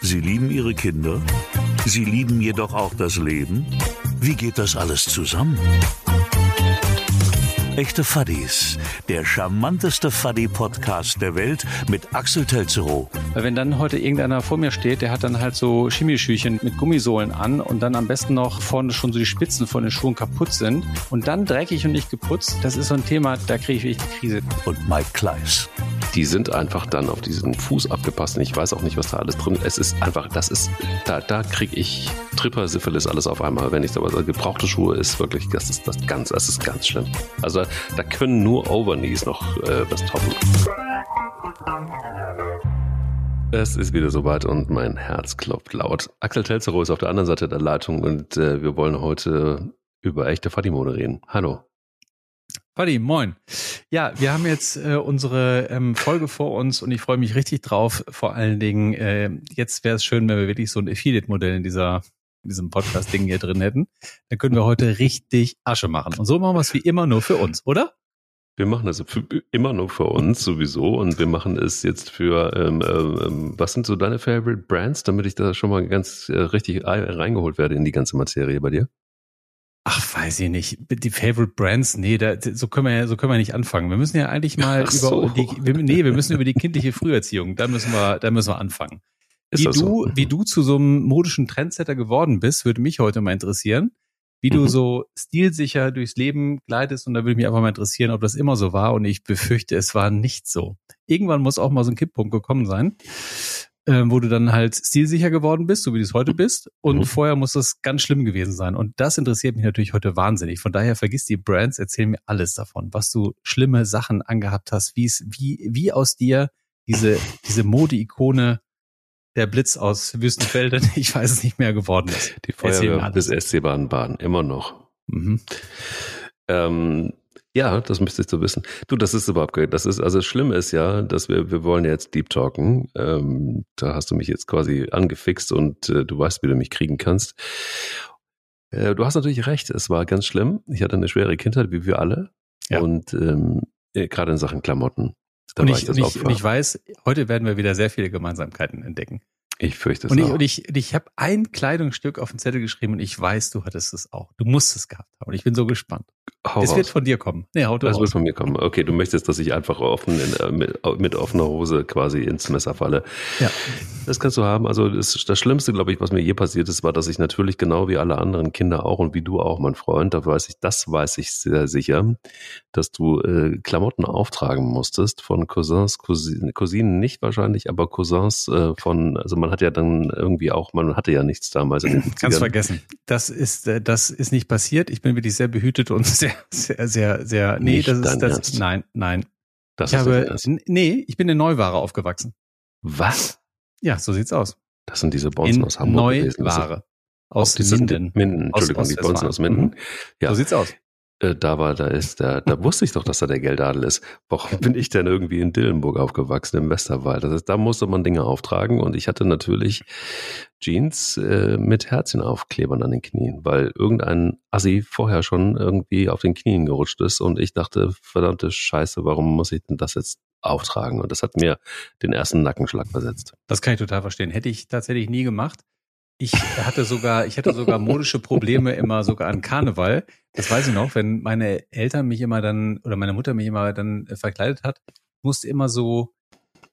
Sie lieben Ihre Kinder? Sie lieben jedoch auch das Leben? Wie geht das alles zusammen? Echte Fuddies, der charmanteste Fuddy-Podcast der Welt mit Axel Telzerow. Weil wenn dann heute irgendeiner vor mir steht, der hat dann halt so Chemischüchen mit Gummisohlen an und dann am besten noch vorne schon so die Spitzen von den Schuhen kaputt sind und dann dreckig und nicht geputzt, das ist so ein Thema, da kriege ich wirklich die Krise. Und Mike Kleiss. Die sind einfach dann auf diesen Fuß abgepasst. Und ich weiß auch nicht, was da alles drin ist. Es ist einfach, das ist, da, da kriege ich Tripper, Syphilis, alles auf einmal. Wenn ich aber also gebrauchte Schuhe ist wirklich, das ist das ganz, das ist ganz schlimm. Also da können nur Overknees noch äh, was toppen. Es ist wieder soweit und mein Herz klopft laut. Axel Telzerow ist auf der anderen Seite der Leitung und äh, wir wollen heute über echte Fadimode reden. Hallo. Paddy, moin. Ja, wir haben jetzt äh, unsere ähm, Folge vor uns und ich freue mich richtig drauf. Vor allen Dingen, äh, jetzt wäre es schön, wenn wir wirklich so ein Affiliate-Modell in dieser in diesem Podcast-Ding hier drin hätten. Dann können wir heute richtig Asche machen. Und so machen wir es wie immer nur für uns, oder? Wir machen das für, immer nur für uns sowieso und wir machen es jetzt für, ähm, ähm, was sind so deine Favorite Brands, damit ich da schon mal ganz äh, richtig reingeholt werde in die ganze Materie bei dir? Ach, weiß ich nicht. Die Favorite Brands, nee, da, so können wir ja, so können wir nicht anfangen. Wir müssen ja eigentlich mal Ach über so. die, wir, nee, wir müssen über die kindliche Früherziehung, da müssen wir, da müssen wir anfangen. Ist wie du, so? wie du zu so einem modischen Trendsetter geworden bist, würde mich heute mal interessieren. Wie mhm. du so stilsicher durchs Leben gleitest und da würde mich einfach mal interessieren, ob das immer so war und ich befürchte, es war nicht so. Irgendwann muss auch mal so ein Kipppunkt gekommen sein äh, wo du dann halt stilsicher geworden bist, so wie du es heute bist. Und mhm. vorher muss das ganz schlimm gewesen sein. Und das interessiert mich natürlich heute wahnsinnig. Von daher vergiss die Brands, erzähl mir alles davon, was du schlimme Sachen angehabt hast, wie es, wie, wie aus dir diese, diese Mode-Ikone der Blitz aus Wüstenfelden, ich weiß es nicht mehr geworden ist. Die Feuerwehr bis SC Baden-Baden, immer noch. Mhm. Ähm, ja, das müsstest du wissen. Du, das ist überhaupt. Das ist, also das Schlimme ist ja, dass wir, wir wollen jetzt Deep Talken. Ähm, da hast du mich jetzt quasi angefixt und äh, du weißt, wie du mich kriegen kannst. Äh, du hast natürlich recht, es war ganz schlimm. Ich hatte eine schwere Kindheit, wie wir alle. Ja. Und ähm, äh, gerade in Sachen Klamotten. Da und, ich, ich und, ich, und ich weiß, heute werden wir wieder sehr viele Gemeinsamkeiten entdecken. Ich fürchte es und ich, auch. Und ich, und ich habe ein Kleidungsstück auf den Zettel geschrieben und ich weiß, du hattest es auch. Du musst es gehabt haben. Und ich bin so gespannt. Hau es raus. wird von dir kommen. Nee, hau das wird von mir kommen. Okay, du möchtest, dass ich einfach offen in, äh, mit, mit, offener Hose quasi ins Messer falle. Ja. Das kannst du haben. Also das, das Schlimmste, glaube ich, was mir je passiert ist, war, dass ich natürlich genau wie alle anderen Kinder auch und wie du auch, mein Freund, da weiß ich, das weiß ich sehr sicher, dass du äh, Klamotten auftragen musstest von Cousins, Cousinen, Cousinen nicht wahrscheinlich, aber Cousins äh, von, also man hat ja dann irgendwie auch, man hatte ja nichts damals. Ganz vergessen. Das ist, äh, das ist nicht passiert. Ich bin wirklich sehr behütet und sehr, sehr, sehr, sehr, nee, nicht das ist, das, Ernst. nein, nein. Das ich ist habe, nee, ich bin in Neuware aufgewachsen. Was? Ja, so sieht's aus. Das sind diese Bonzen aus Hamburg Neuware. gewesen. Aus Minden. Minden, Entschuldigung, aus, die Bonzen aus Minden. Mhm. Ja. So sieht's aus. Äh, da war, da ist der, da wusste ich doch, dass er der Geldadel ist. Warum bin ich denn irgendwie in Dillenburg aufgewachsen, im Westerwald? Das heißt, da musste man Dinge auftragen und ich hatte natürlich Jeans äh, mit Herzchenaufklebern an den Knien, weil irgendein Assi vorher schon irgendwie auf den Knien gerutscht ist und ich dachte, verdammte Scheiße, warum muss ich denn das jetzt auftragen? Und das hat mir den ersten Nackenschlag versetzt. Das kann ich total verstehen. Hätte ich tatsächlich nie gemacht. Ich hatte sogar, ich hatte sogar modische Probleme immer sogar an Karneval. Das weiß ich noch, wenn meine Eltern mich immer dann oder meine Mutter mich immer dann äh, verkleidet hat, musste immer so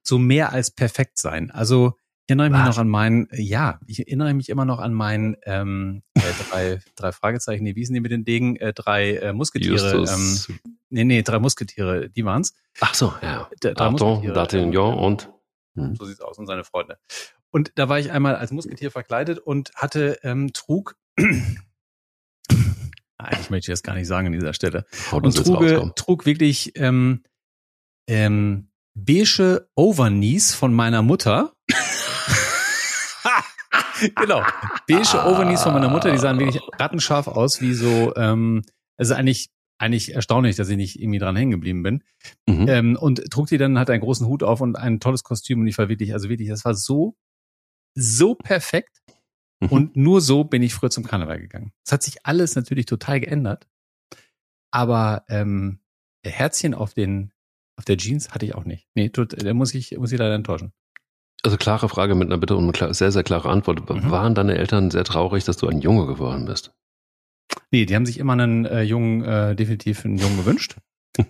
so mehr als perfekt sein. Also ich erinnere mich noch an meinen, ja, ich erinnere mich immer noch an meinen ähm, äh, drei, drei Fragezeichen, nee, wie sind die mit den Degen? Äh, drei äh, Musketiere. Ähm, nee, nee, drei Musketiere, die waren's. Ach so, ja. D drei Arton, D'Artagnan und hm. so sieht's aus und seine Freunde. Und da war ich einmal als Musketier verkleidet und hatte, ähm, trug, eigentlich möchte ich das gar nicht sagen an dieser Stelle, Haut und trug, trug wirklich ähm, ähm, beige Overknees von meiner Mutter. genau, beige Overknees von meiner Mutter, die sahen wirklich rattenscharf aus, wie so, ähm, also eigentlich eigentlich erstaunlich, dass ich nicht irgendwie dran hängen geblieben bin. Mhm. Ähm, und trug die dann, hat einen großen Hut auf und ein tolles Kostüm und ich war wirklich, also wirklich, das war so so perfekt. Mhm. Und nur so bin ich früher zum Karneval gegangen. Es hat sich alles natürlich total geändert. Aber ähm, Herzchen auf den auf der Jeans hatte ich auch nicht. Nee, tut, da muss ich, muss ich leider enttäuschen. Also klare Frage mit einer Bitte und eine sehr, sehr klare Antwort. Mhm. Waren deine Eltern sehr traurig, dass du ein Junge geworden bist? Nee, die haben sich immer einen äh, Jungen, äh, definitiv einen Jungen gewünscht.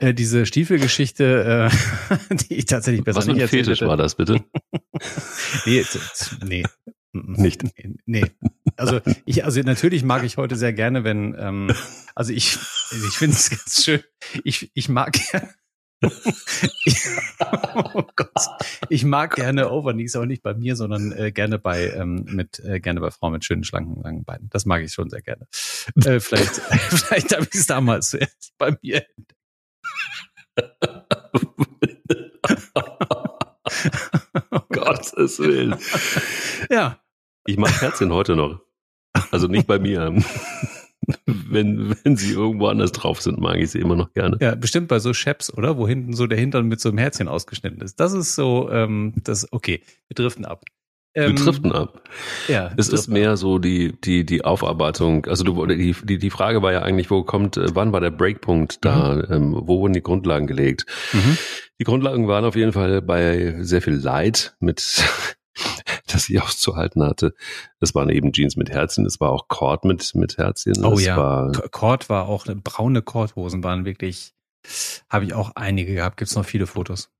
äh, diese Stiefelgeschichte, äh, die ich tatsächlich besser Was nicht erzählt Fetisch hätte. war das bitte? nee, nee. Nicht. Nee. Also ich, also natürlich mag ich heute sehr gerne, wenn, ähm, also ich, ich finde es ganz schön. Ich, ich mag gerne. ich, oh Gott. Ich mag gerne Overknees, aber nicht bei mir, sondern äh, gerne bei ähm, mit äh, gerne bei Frauen mit schönen schlanken langen Beinen. Das mag ich schon sehr gerne. Äh, vielleicht vielleicht habe ich es damals zuerst bei mir Gottes Willen. Ja. Ich mache Herzchen heute noch. Also nicht bei mir. wenn, wenn sie irgendwo anders drauf sind, mag ich sie immer noch gerne. Ja, bestimmt bei so Chaps, oder? Wo hinten so der Hintern mit so einem Herzchen ausgeschnitten ist. Das ist so, ähm, das, okay, wir driften ab. Ähm, wir driften ab. Ja. Es ist mehr so die, die, die Aufarbeitung. Also du, die, die, die Frage war ja eigentlich, wo kommt, äh, wann war der Breakpunkt da? Mhm. Ähm, wo wurden die Grundlagen gelegt? Mhm. Die Grundlagen waren auf jeden Fall bei sehr viel Leid mit das ich auszuhalten hatte. Es waren eben Jeans mit Herzchen, es war auch Cord mit, mit Herzchen. Oh es ja, war, Cord war auch, braune Kordhosen waren wirklich, habe ich auch einige gehabt, gibt's noch viele Fotos.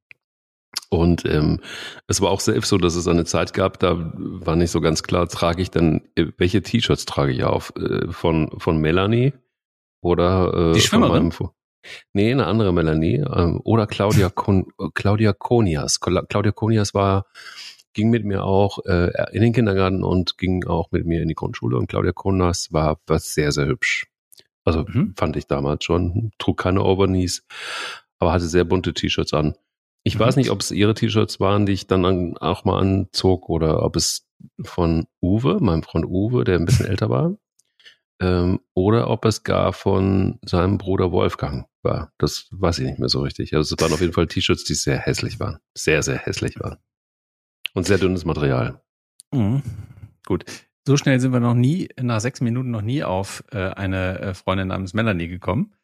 Und ähm, es war auch selbst so, dass es eine Zeit gab, da war nicht so ganz klar, trage ich denn, äh, welche T-Shirts trage ich auf? Äh, von, von Melanie oder äh, Die Schwimmerin? Von meinem, nee, eine andere Melanie. Ähm, oder Claudia, Kon, Claudia Konias. Claudia Konias war ging mit mir auch äh, in den Kindergarten und ging auch mit mir in die Grundschule. Und Claudia Konas war, war sehr, sehr hübsch. Also mhm. fand ich damals schon. Trug keine Overknees, aber hatte sehr bunte T-Shirts an. Ich mhm. weiß nicht, ob es ihre T-Shirts waren, die ich dann an, auch mal anzog oder ob es von Uwe, meinem Freund Uwe, der ein bisschen älter war, ähm, oder ob es gar von seinem Bruder Wolfgang war. Das weiß ich nicht mehr so richtig. Also es waren auf jeden Fall T-Shirts, die sehr hässlich waren. Sehr, sehr hässlich waren. Und sehr dünnes Material. Mhm. Gut. So schnell sind wir noch nie, nach sechs Minuten noch nie auf äh, eine äh, Freundin namens Melanie gekommen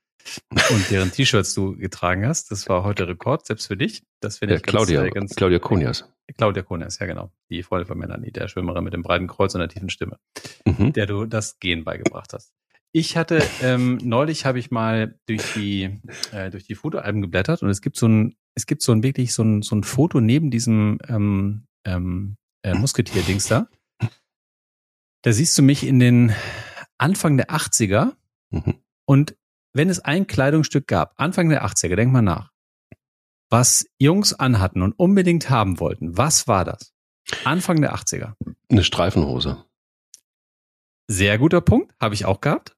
und deren T-Shirts du getragen hast. Das war heute Rekord, selbst für dich. Das finde ja, ich ganz, Claudia, ganz Claudia Konias. Claudia Konias, ja genau. Die Freundin von Melanie, der Schwimmerin mit dem breiten Kreuz und der tiefen Stimme, mhm. der du das Gehen beigebracht hast. Ich hatte ähm, neulich habe ich mal durch die äh, durch die Fotoalben geblättert und es gibt so ein es gibt so ein wirklich so ein so ein Foto neben diesem ähm, ähm, äh, Musketier-Dings da. Da siehst du mich in den Anfang der 80er. Mhm. Und wenn es ein Kleidungsstück gab, Anfang der 80er, denk mal nach, was Jungs anhatten und unbedingt haben wollten, was war das? Anfang der 80er. Eine Streifenhose. Sehr guter Punkt, habe ich auch gehabt.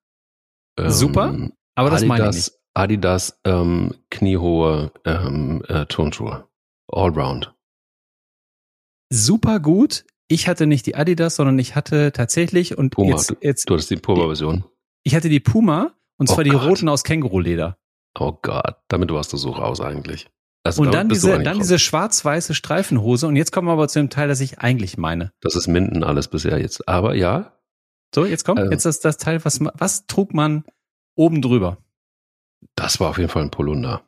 Ähm, Super, aber das Adidas, meine ich nicht. Adidas ähm, kniehohe ähm, äh, Turnschuhe. Allround super gut. Ich hatte nicht die Adidas, sondern ich hatte tatsächlich und Puma. jetzt, jetzt du hattest die Puma-Version. Ich hatte die Puma und zwar oh die Gott. roten aus Känguruleder. Oh Gott, damit warst du so raus eigentlich. Also und dann diese, dann diese schwarz-weiße Streifenhose und jetzt kommen wir aber zu dem Teil, das ich eigentlich meine. Das ist Minden alles bisher jetzt. Aber ja. So, jetzt kommt, äh, jetzt ist das Teil, was, was trug man oben drüber? Das war auf jeden Fall ein Polunder.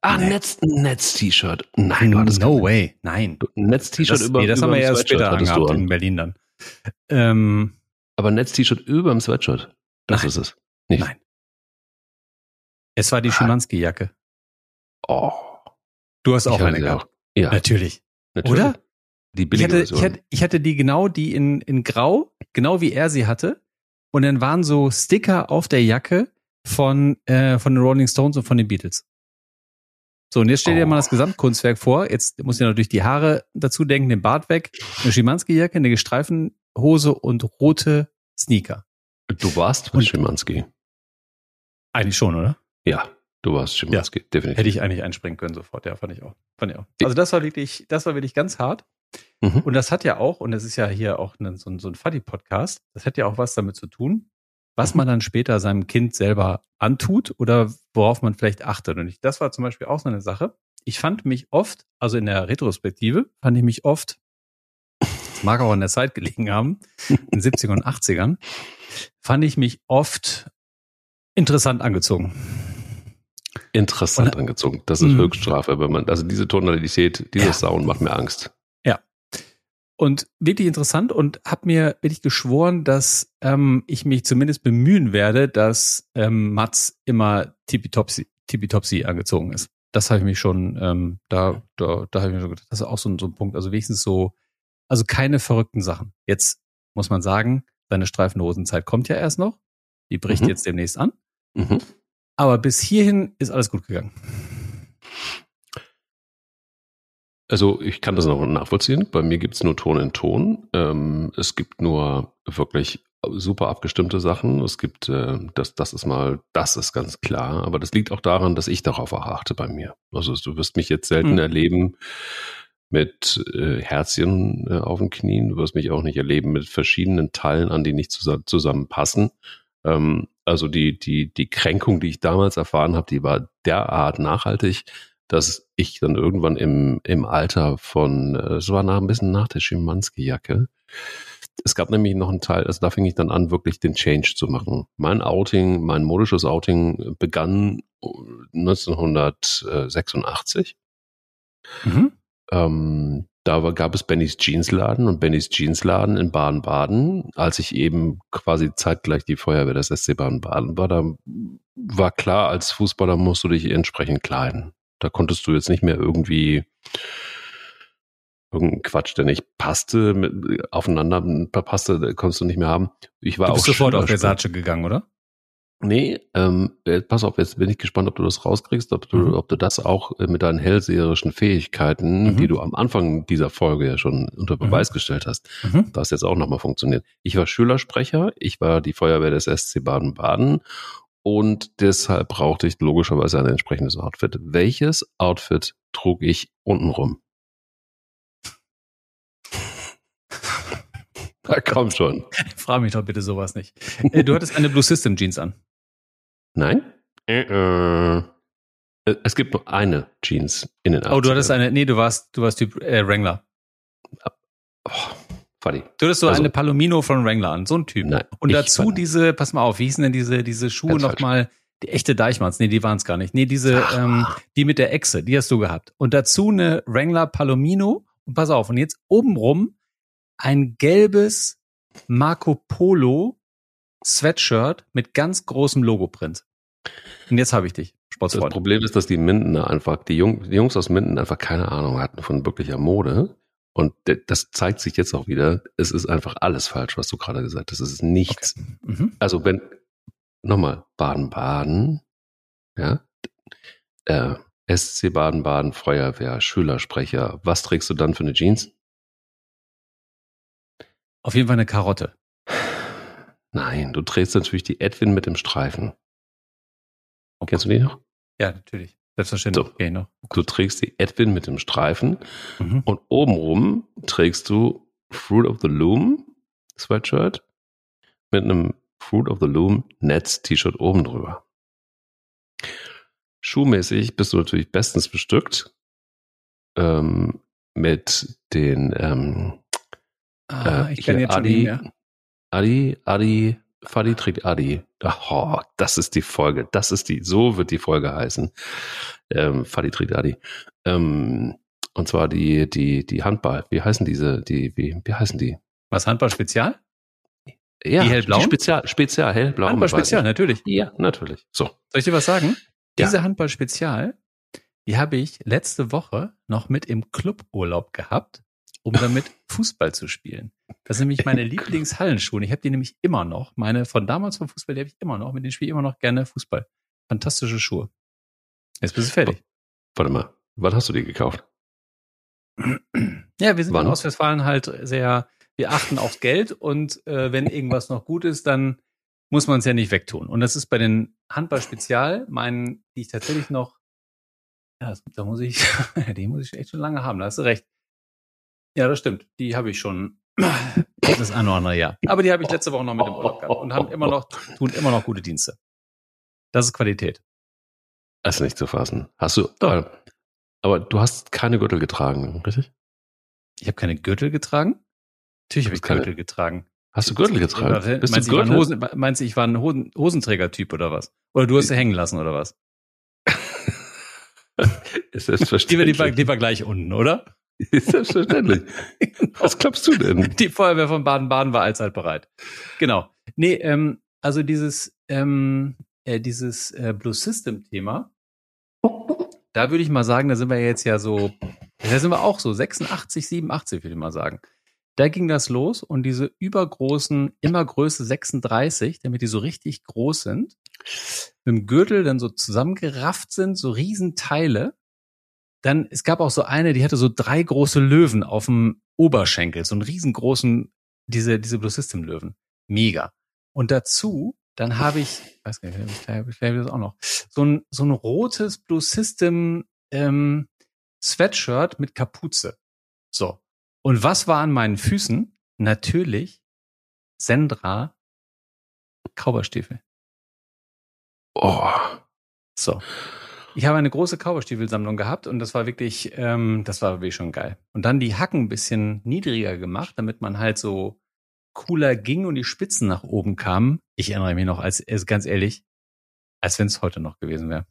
Ah. Netz, Netz-T-Shirt. Nein, du hattest No way. Nein. Netz-T-Shirt über Nee, das über haben wir erst später angehabt in Berlin dann. Ähm, Aber Netz-T-Shirt über dem Sweatshirt. Das nein. ist es. Nicht. Nein. Es war die Schimanski-Jacke. Oh. Du hast auch Ich eine gehabt. auch. Ja. Natürlich. natürlich. Oder? Die Ich billige hatte, ich, hatte, ich hatte die genau, die in, in Grau, genau wie er sie hatte. Und dann waren so Sticker auf der Jacke von, äh, von den Rolling Stones und von den Beatles. So, und jetzt stell dir Oh. mal das Gesamtkunstwerk vor. Jetzt muss ich natürlich die Haare dazu denken, den Bart weg, eine Schimanski-Jacke, eine Gestreifenhose und rote Sneaker. Du warst Und- mit Schimanski. Eigentlich schon, oder? Ja, du warst Schimanski, definitiv. Hätte ich eigentlich einspringen können sofort. Ja, fand ich auch. Fand ich auch. Also das war wirklich, das war wirklich ganz hart. Mhm. Und das hat ja auch, und das ist ja hier auch ein, so ein, so ein Fuddy-Podcast, das hat ja auch was damit zu tun, was man dann später seinem Kind selber antut oder worauf man vielleicht achtet. Und ich, das war zum Beispiel auch so eine Sache. Ich fand mich oft, also in der Retrospektive, fand ich mich oft mag auch in der Zeit gelegen haben, in den 70ern und 80ern, fand ich mich oft interessant angezogen. Interessant und, angezogen. Das ist. Höchststrafe, wenn man, also diese Tonalität, dieses ja. Sound macht mir Angst. Ja. Und wirklich interessant und habe mir wirklich geschworen, dass ähm, ich mich zumindest bemühen werde, dass ähm, Mats immer tippitopsi, tippitopsi angezogen ist. Das habe ich mich schon, ähm, da, da, da habe ich mir schon gedacht, das ist auch so, so ein Punkt. Also wenigstens so, also keine verrückten Sachen. Jetzt muss man sagen, seine Streifenhosenzeit kommt ja erst noch. Die bricht mhm. jetzt demnächst an. Mhm. Aber bis hierhin ist alles gut gegangen. Also ich kann das noch nachvollziehen. Bei mir gibt es nur Ton in Ton. Ähm, es gibt nur wirklich super abgestimmte Sachen. Es gibt, äh, das, das ist mal, das ist ganz klar. Aber das liegt auch daran, dass ich darauf auch achte bei mir. Also du wirst mich jetzt selten mhm. erleben mit äh, Herzchen äh, auf den Knien. Du wirst mich auch nicht erleben mit verschiedenen Teilen, an die nicht zus zusammenpassen. Ähm, also die, die, die Kränkung, die ich damals erfahren habe, die war derart nachhaltig, dass ich dann irgendwann im, im Alter von, äh, es war nach, ein bisschen nach der Schimanski-Jacke, es gab nämlich noch einen Teil, also da fing ich dann an, wirklich den Change zu machen. Mein Outing, mein modisches Outing begann 1986. Mhm. Ähm, da gab es Bennys Jeansladen und Bennys Jeansladen in Baden-Baden. Als ich eben quasi zeitgleich die Feuerwehr des SC Baden-Baden war, da war klar, als Fußballer musst du dich entsprechend kleiden. Da konntest du jetzt nicht mehr irgendwie irgendein Quatsch, der nicht passte, mit, aufeinander passte, konntest du nicht mehr haben. Ich war du bist auch sofort auf Versace gegangen, oder? Nee, ähm, äh, pass auf, jetzt bin ich gespannt, ob du das rauskriegst, ob du, mhm. ob du das auch äh, mit deinen hellseherischen Fähigkeiten, mhm. die du am Anfang dieser Folge ja schon unter mhm. Beweis mhm. gestellt hast, mhm. das jetzt auch nochmal funktioniert. Ich war Schülersprecher, ich war die Feuerwehr des SC Baden-Baden und deshalb brauchte ich logischerweise ein entsprechendes Outfit. Welches Outfit trug ich untenrum? Na komm schon. Frag mich doch bitte sowas nicht. Äh, du hattest eine Blue System Jeans an. Nein? Äh, äh. Es gibt nur eine Jeans in den 80ern. Oh, du hattest eine, nee, du warst, du warst Typ äh, Wrangler. Oh, funny. Du hattest so also, eine Palomino von Wrangler an, so ein Typ. Nein, Und dazu diese, pass mal auf, wie hießen denn diese, diese Schuhe nochmal? Die echte Deichmanns, nee, die waren es gar nicht. Nee, diese, ähm, die mit der Echse, die hast du gehabt. Und dazu eine Wrangler Palomino. Und pass auf, und jetzt obenrum ein gelbes Marco Polo Sweatshirt mit ganz großem Logoprint. Und jetzt habe ich dich. Sportsfreund. Das Problem ist, dass die Mindener einfach, die, Jung, die Jungs aus Minden einfach keine Ahnung hatten von wirklicher Mode. Und das zeigt sich jetzt auch wieder. Es ist einfach alles falsch, was du gerade gesagt hast. Es ist nichts. Okay. Mhm. Also wenn, nochmal, Baden-Baden, ja, äh, SC Baden-Baden, Feuerwehr, Schülersprecher, was trägst du dann für eine Jeans? Auf jeden Fall eine Karotte. Nein, du trägst natürlich die Edwin mit dem Streifen. Kennst du die noch? Ja, natürlich. Selbstverständlich. So, okay, noch. Du trägst die Edwin mit dem Streifen mhm. und obenrum trägst du Fruit of the Loom Sweatshirt mit einem Fruit of the Loom Netz T-Shirt oben drüber. Schuhmäßig bist du natürlich bestens bestückt ähm, mit den ähm, Ah, äh, ich kann jetzt Adi, schon mehr. Adi, Adi, Fadi trägt Adi. Oh, das ist die Folge. Das ist die, so wird die Folge heißen. Ähm, Fadi trägt Adi. Ähm, und zwar die, die, die Handball. Wie heißen diese, die, wie, wie heißen die? Was, Handball Spezial? Ja, die hellblau. Spezial, Spezial, hellblau. Handball Spezial, natürlich. Ja, natürlich. So. Soll ich dir was sagen? Ja. Diese Handball Spezial, die habe ich letzte Woche noch mit im Cluburlaub gehabt um damit Fußball zu spielen. Das sind nämlich meine Lieblingshallenschuhe. Ich habe die nämlich immer noch. Meine von damals vom Fußball, die habe ich immer noch. Mit denen spiele ich immer noch gerne Fußball. Fantastische Schuhe. Jetzt bist du fertig. Warte mal, wann hast du die gekauft? Ja, wir sind Wann? in Ostwestfalen halt sehr, wir achten aufs Geld und äh, wenn irgendwas noch gut ist, dann muss man es ja nicht wegtun. Und das ist bei den Handball-Spezial, meinen, die ich tatsächlich noch, ja, da muss ich, die muss ich echt schon lange haben, da hast du recht. Ja, das stimmt. Die habe ich schon das eine oder andere Jahr. Aber die habe ich letzte Woche noch mit dem Urlaub gehabt und haben immer noch, tun immer noch gute Dienste. Das ist Qualität. Das ist nicht zu fassen. Hast du, aber, aber du hast keine Gürtel getragen, richtig? Ich habe keine Gürtel getragen? Natürlich habe ich Gürtel getragen. Hast du Gürtel getragen? War, Bist meinst, du Gürtel? Hosen, meinst du, ich war ein Hosen, Hosenträger-Typ oder was? Oder du hast sie hängen lassen oder was? ist selbstverständlich. Die war, die war gleich unten, oder? Ist selbstverständlich. Was glaubst du denn? Die Feuerwehr von Baden-Baden war allzeit bereit. Genau. Nee, ähm, also dieses, ähm, äh, dieses äh, Blue System Thema, da würde ich mal sagen, da sind wir jetzt ja so, da sind wir auch so 86, 87, würde ich mal sagen. Da ging das los und diese übergroßen, immer Größe 36, damit die so richtig groß sind, mit dem Gürtel dann so zusammengerafft sind, so Riesenteile. Dann, es gab auch so eine, die hatte so drei große Löwen auf dem Oberschenkel, so einen riesengroßen, diese, diese Blue System Löwen. Mega. Und dazu, dann habe ich, weiß gar nicht, vielleicht, vielleicht das auch noch, so ein, so ein rotes Blue System ähm, Sweatshirt mit Kapuze. So. Und was war an meinen Füßen? Natürlich Sendra Kauberstiefel. Oh. So. Ich habe eine große Kauberstiefelsammlung gehabt und das war wirklich, ähm, das war wirklich schon geil. Und dann die Hacken ein bisschen niedriger gemacht, damit man halt so cooler ging und die Spitzen nach oben kamen. Ich erinnere mich noch, als, als ganz ehrlich, als wenn es heute noch gewesen wäre.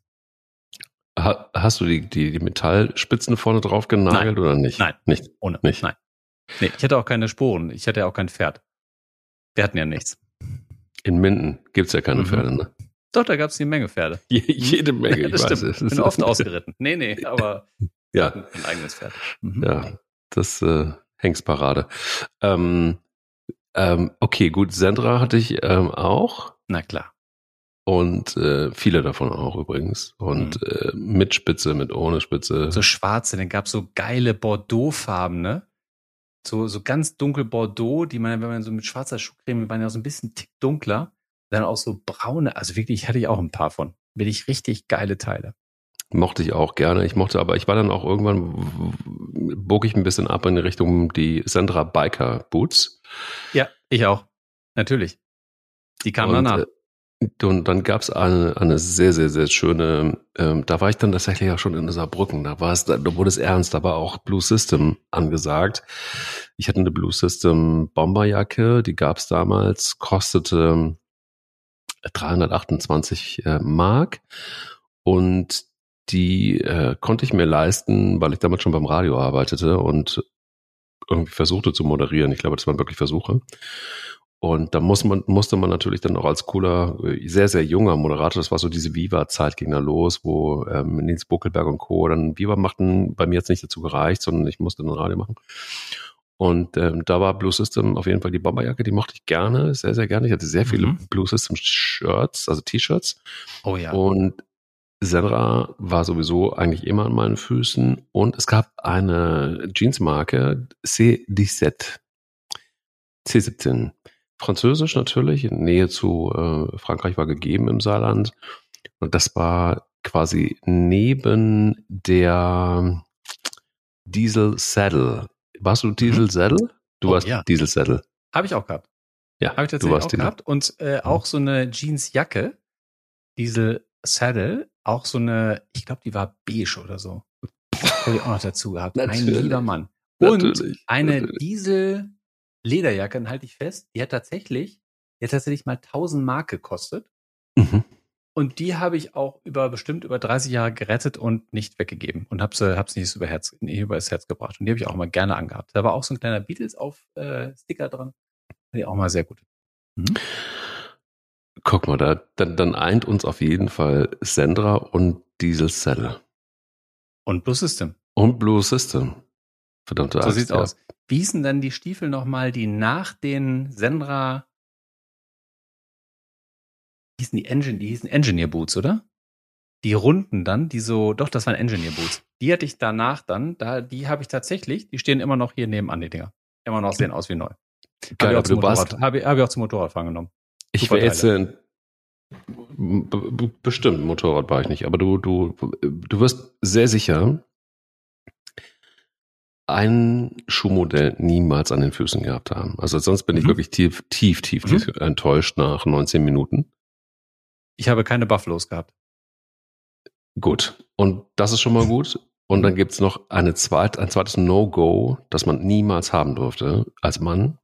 Hast du die, die, die Metallspitzen vorne drauf genagelt Nein. oder nicht? Nein, nicht. Ohne. Nicht. Nein. Nee, ich hatte auch keine Spuren. Ich hatte ja auch kein Pferd. Wir hatten ja nichts. In Minden gibt's ja keine Mhm. Pferde, ne? Doch, da gab es eine Menge Pferde. Je, jede Menge, Ja, ich das weiß stimmt. es. Ich bin oft ausgeritten. Nee, nee, aber Ja, ein eigenes Pferd. Mhm. ja, das äh, Hengstparade. Ähm, ähm, okay, gut, Sandra hatte ich ähm, auch Na klar. und äh, viele davon auch übrigens. Und äh, mit Spitze, mit ohne Spitze. Mhm. So schwarze, dann gab's so geile Bordeaux-Farben, ne? So, so ganz dunkel Bordeaux, die man, wenn man so mit schwarzer Schuhcreme, die waren ja so ein bisschen tick dunkler. Dann auch so braune, also wirklich hatte ich auch ein paar von. Wirklich richtig geile Teile. Mochte ich auch gerne. Ich mochte, aber ich war dann auch irgendwann, bog ich ein bisschen ab in Richtung die Sandra Biker Boots. Ja, ich auch. Natürlich. Die kamen und, danach. äh, und dann gab's eine, eine sehr, sehr, sehr schöne, ähm, da war ich dann tatsächlich auch schon in Saarbrücken, da war es, da wurde es ernst, da war auch Blue System angesagt. Ich hatte eine Blue System Bomberjacke, die gab's damals, kostete 328 äh, Mark und die äh, konnte ich mir leisten, weil ich damals schon beim Radio arbeitete und irgendwie versuchte zu moderieren. Ich glaube, das waren wirklich Versuche. Und da muss man, musste man natürlich dann auch als cooler, äh, sehr, sehr junger Moderator, das war so diese Viva-Zeit ging da los, wo ähm, Nils Buckelberg und Co. dann Viva machten, bei mir jetzt nicht dazu gereicht, sondern ich musste dann Radio machen. Und ähm, da war Blue System auf jeden Fall die Bomberjacke, die mochte ich gerne, sehr, sehr gerne. Ich hatte sehr viele Mhm. Blue System Shirts, also T-Shirts. Oh ja. Und Sandra war sowieso eigentlich immer an meinen Füßen. Und es gab eine Jeansmarke, C17. C17. Französisch natürlich, in Nähe zu äh, Frankreich war gegeben im Saarland. Und das war quasi neben der Diesel Saddle. Warst du Diesel Saddle? Du Oh, warst ja. Diesel Saddle. Habe ich auch gehabt. Ja, Habe ich du tatsächlich auch Diesel. gehabt. Und äh, auch so eine Jeansjacke, diese Saddle, auch so eine, ich glaube, die war beige oder so. Habe ich auch noch dazu gehabt. Ein Natürlich. lieber Mann. Und Natürlich, eine natürlich. Diesel Lederjacke, dann halte ich fest, die hat tatsächlich, die hat tatsächlich mal 1000 Mark gekostet. Mhm. Und die habe ich auch über bestimmt über 30 Jahre gerettet und nicht weggegeben und habe sie hab's nicht über Herz nicht über das Herz gebracht und die habe ich auch mal gerne angehabt. Da war auch so ein kleiner Beatles auf äh, Sticker dran. Fand ich auch mal sehr gut. Mhm. Guck mal, da, dann, dann eint uns auf jeden Fall Sandra und Diesel Saddle. Und Blue System. Und Blue System. Verdammte So Axt, sieht's ja. aus. Wie hießen denn die Stiefel nochmal, die nach den Sendra hießen die Engine, die hießen Engineer Boots, oder? Die runden dann, die so, doch, das waren Engineer Boots. Die hatte ich danach dann, da, die habe ich tatsächlich, die stehen immer noch hier nebenan, die Dinger. Immer noch sehen aus wie neu. Geil, Habe ich, auch warst, Motorrad- habe, ich- habe ich auch zum Motorradfahren genommen. ich wäre jetzt, äh, bestimmt, Motorrad war ich nicht, aber du, du, du wirst sehr sicher ein Schuhmodell niemals an den Füßen gehabt haben. Also sonst bin ich Mhm. wirklich tief, tief, tief, Mhm. tief enttäuscht nach 19 Minuten. Ich habe keine Buffalos gehabt. Gut. Und das ist schon mal gut. Und dann gibt es noch eine zweit, ein zweites No-Go, das man niemals haben durfte als Mann.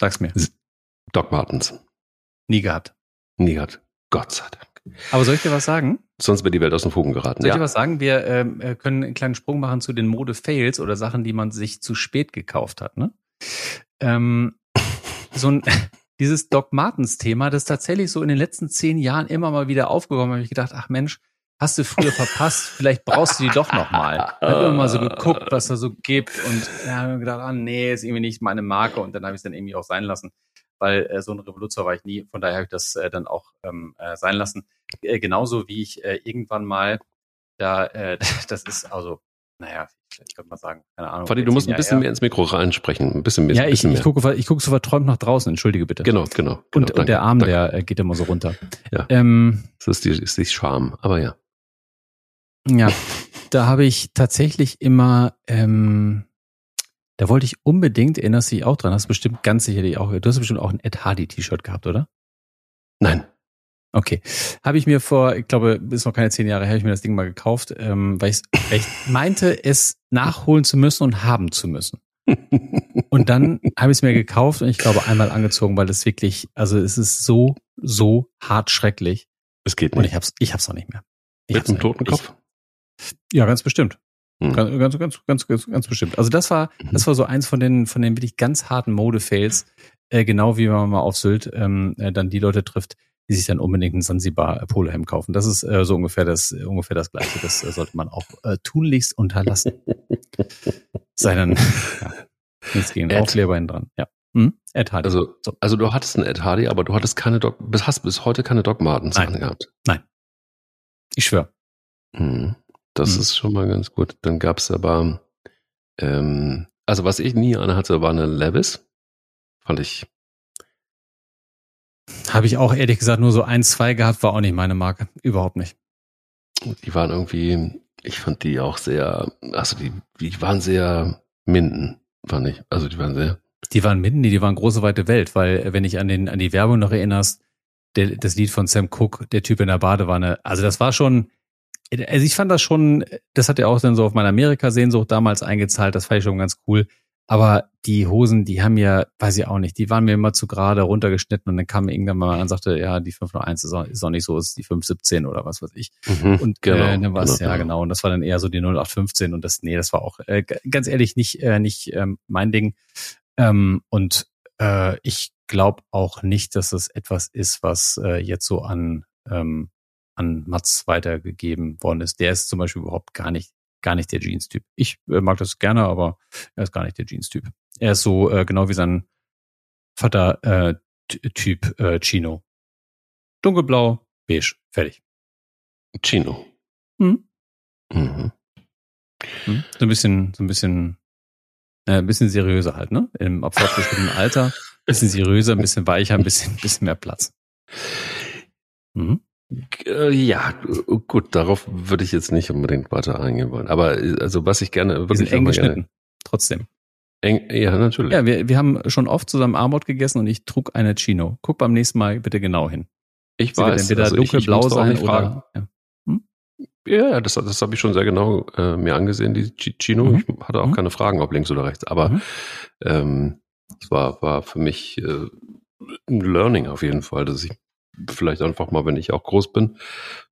Sag's mir. Doc Martens. Nie gehabt. Nie gehabt. Gott sei Dank. Aber soll ich dir was sagen? Sonst wäre die Welt aus den Fugen geraten. Soll ich ja. dir was sagen? Wir ähm, äh, können einen kleinen Sprung machen zu den Mode-Fails oder Sachen, die man sich zu spät gekauft hat. Ne? Ähm, so ein dieses Doc Martens Thema, das tatsächlich so in den letzten zehn Jahren immer mal wieder aufgekommen. Habe ich gedacht, ach Mensch, hast du früher verpasst, vielleicht brauchst du die doch noch mal. Habe immer mal so geguckt, was da so gibt und ja, habe gedacht, ah nee, ist irgendwie nicht meine Marke und dann habe ich es dann irgendwie auch sein lassen, weil äh, so ein Revoluzer war ich nie. Von daher habe ich das äh, dann auch ähm, äh, sein lassen. Äh, genauso wie ich äh, irgendwann mal da, äh, das ist also naja, ich würde mal sagen, keine Ahnung. Fadi, du musst ein bisschen mehr ins Mikro reinsprechen, ein bisschen mehr. Ja, ich, bisschen ich gucke, ich gucke so verträumt nach draußen, entschuldige bitte. Genau, genau. genau und, und der Arm, danke. der äh, geht immer so runter. Ja. Ähm, das ist die, ist die Scham, aber ja. Ja, da habe ich tatsächlich immer, ähm, da wollte ich unbedingt, erinnerst du dich auch dran, hast bestimmt ganz sicherlich auch, du hast bestimmt auch ein Ed Hardy T-Shirt gehabt, oder? Nein. Okay. Habe ich mir vor, ich glaube, ist noch keine zehn Jahre her, habe ich mir das Ding mal gekauft, ähm, weil, weil ich meinte, es nachholen zu müssen und haben zu müssen. und dann habe ich es mir gekauft und ich glaube einmal angezogen, weil es wirklich, also es ist so, so hart schrecklich. Es geht nicht. Und ich hab's, ich hab's noch nicht mehr. Ich Mit einem toten Kopf? ja, ganz bestimmt. Hm. Ganz, ganz, ganz, ganz, ganz, ganz bestimmt. Also das war, mhm. das war so eins von den, von den wirklich ganz harten Mode-Fails, äh, genau wie man mal auf Sylt ähm, äh, dann die Leute trifft, die sich dann unbedingt ein Sansibar Polohemd kaufen. Das ist äh, so ungefähr das äh, ungefähr das Gleiche. Das äh, sollte man auch äh, tunlichst unterlassen. Sei dann ja, nichts gegen Ed. Aufkleberhin dran. Ja. Hm? Ed Hardy. Also, so. also du hattest einen Ed Hardy, aber du hattest keine Doc, bis hast bis heute keine Doc Martens Nein. gehabt. Nein. Ich schwöre. Hm. Das hm. ist schon mal ganz gut. Dann gab's aber ähm, also was ich nie anhatte, war eine Levis. Fand ich habe ich auch ehrlich gesagt nur so ein, zwei gehabt, war auch nicht meine Marke. Überhaupt nicht. Die waren irgendwie, ich fand die auch sehr, also die, die waren sehr minden, fand ich. Also die waren sehr. Die waren minden, die waren große weite Welt, weil wenn ich an den, an die Werbung noch erinnerst, der, das Lied von Sam Cooke, der Typ in der Badewanne, also das war schon, also ich fand das schon, das hat ja auch dann so auf meine Amerika-Sehnsucht damals eingezahlt, das fand ich schon ganz cool. Aber die Hosen, die haben ja, weiß ich auch nicht, die waren mir immer zu gerade runtergeschnitten und dann kam irgendwann mal und sagte, ja, die 501 ist auch, ist auch nicht so, ist die 517 oder was weiß ich. Mhm, und äh, genau, äh, dann war es, genau, ja genau. Und das war dann eher so die 0815 und das, nee, das war auch äh, ganz ehrlich nicht, äh, nicht ähm, mein Ding. Ähm, und äh, ich glaube auch nicht, dass es etwas ist, was äh, jetzt so an, ähm, an Mats weitergegeben worden ist. Der ist zum Beispiel überhaupt gar nicht gar nicht der Jeans-Typ. Ich äh, mag das gerne, aber er ist gar nicht der Jeans-Typ. Er ist so äh, genau wie sein Vater äh, Typ äh, Chino. Dunkelblau, beige, fertig. Chino. Hm? Mhm. Hm? So ein bisschen, so ein bisschen, äh, ein bisschen seriöser halt, ne? Im fortgeschrittenen Alter. Ein bisschen seriöser, ein bisschen weicher, ein bisschen, ein bisschen mehr Platz. Mhm. Äh, ja, gut, darauf würde ich jetzt nicht unbedingt weiter eingehen wollen. Aber also was ich gerne wirklich wir sind eng geschnitten, trotzdem. Eng, ja, natürlich. Ja, wir, wir haben schon oft zusammen Armut gegessen und ich trug eine Chino. Guck beim nächsten Mal bitte genau hin. Ich Sie weiß. entweder also dunkelblau sein oder. Ja. Hm? ja, das, das habe ich schon sehr genau äh, mir angesehen, die Chino. Mhm. Ich hatte auch mhm. keine Fragen, ob links oder rechts. Aber mhm. ähm, es war, war für mich äh, ein Learning auf jeden Fall, dass ich vielleicht einfach mal, wenn ich auch groß bin,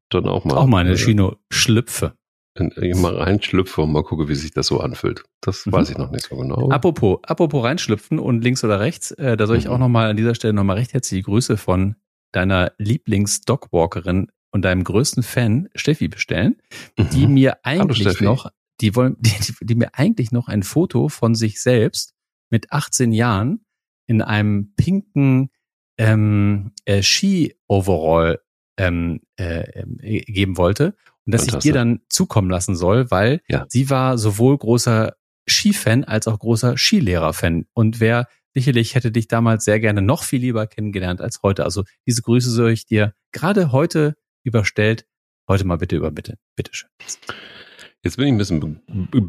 dann auch mal. Auch mal eine äh, Chino schlüpfe. In, mal reinschlüpfe und mal gucke, wie sich das so anfühlt. Das mhm. weiß ich noch nicht so genau. Apropos, apropos reinschlüpfen und links oder rechts, äh, da soll ich mhm. auch nochmal an dieser Stelle nochmal recht herzliche Grüße von deiner Lieblings-Dogwalkerin und deinem größten Fan, Steffi, bestellen, mhm. die mir eigentlich Hallo, noch, die wollen, die, die mir eigentlich noch ein Foto von sich selbst mit 18 Jahren in einem pinken ähm, äh, Ski-Overall ähm, äh, äh, geben wollte und dass ich dir dann zukommen lassen soll, weil ja. sie war sowohl großer Skifan als auch großer Skilehrer-Fan und wer sicherlich hätte dich damals sehr gerne noch viel lieber kennengelernt als heute. Also diese Grüße soll ich dir gerade heute überstellt. Heute mal bitte über bitte. Bitteschön. Jetzt bin ich ein bisschen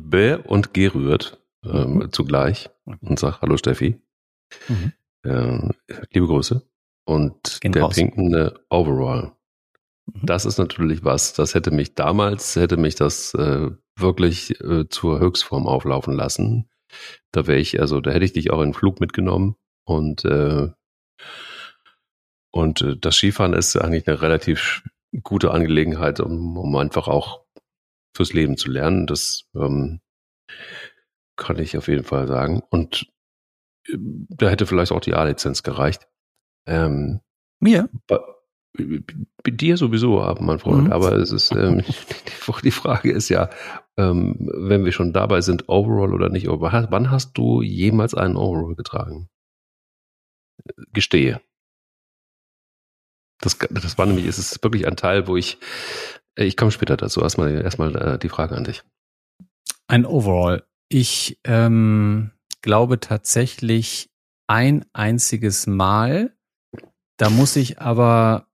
bäh und gerührt ähm, mhm. zugleich und sag Hallo Steffi. Mhm. Äh, liebe Grüße. Und Gehen der raus. pinkende Overall. Mhm. Das ist natürlich was, das hätte mich damals, hätte mich das äh, wirklich äh, zur Höchstform auflaufen lassen. Da wäre ich, also da hätte ich dich auch in den Flug mitgenommen Und, äh, und äh, das Skifahren ist eigentlich eine relativ gute Angelegenheit, um, um einfach auch fürs Leben zu lernen. Das ähm, kann ich auf jeden Fall sagen. Und da hätte vielleicht auch die A-Lizenz gereicht. Ähm, Mir? Bei, bei dir sowieso, mein Freund. Mhm. Aber es ist ähm, die Frage ist ja, ähm, wenn wir schon dabei sind, Overall oder nicht Overall. Wann hast du jemals einen Overall getragen? Gestehe. Das, das war nämlich, es ist wirklich ein Teil, wo ich, äh, ich komme später dazu. Erstmal, erstmal äh, die Frage an dich. Ein Overall. Ich ähm, glaube tatsächlich ein einziges Mal. Da muss ich aber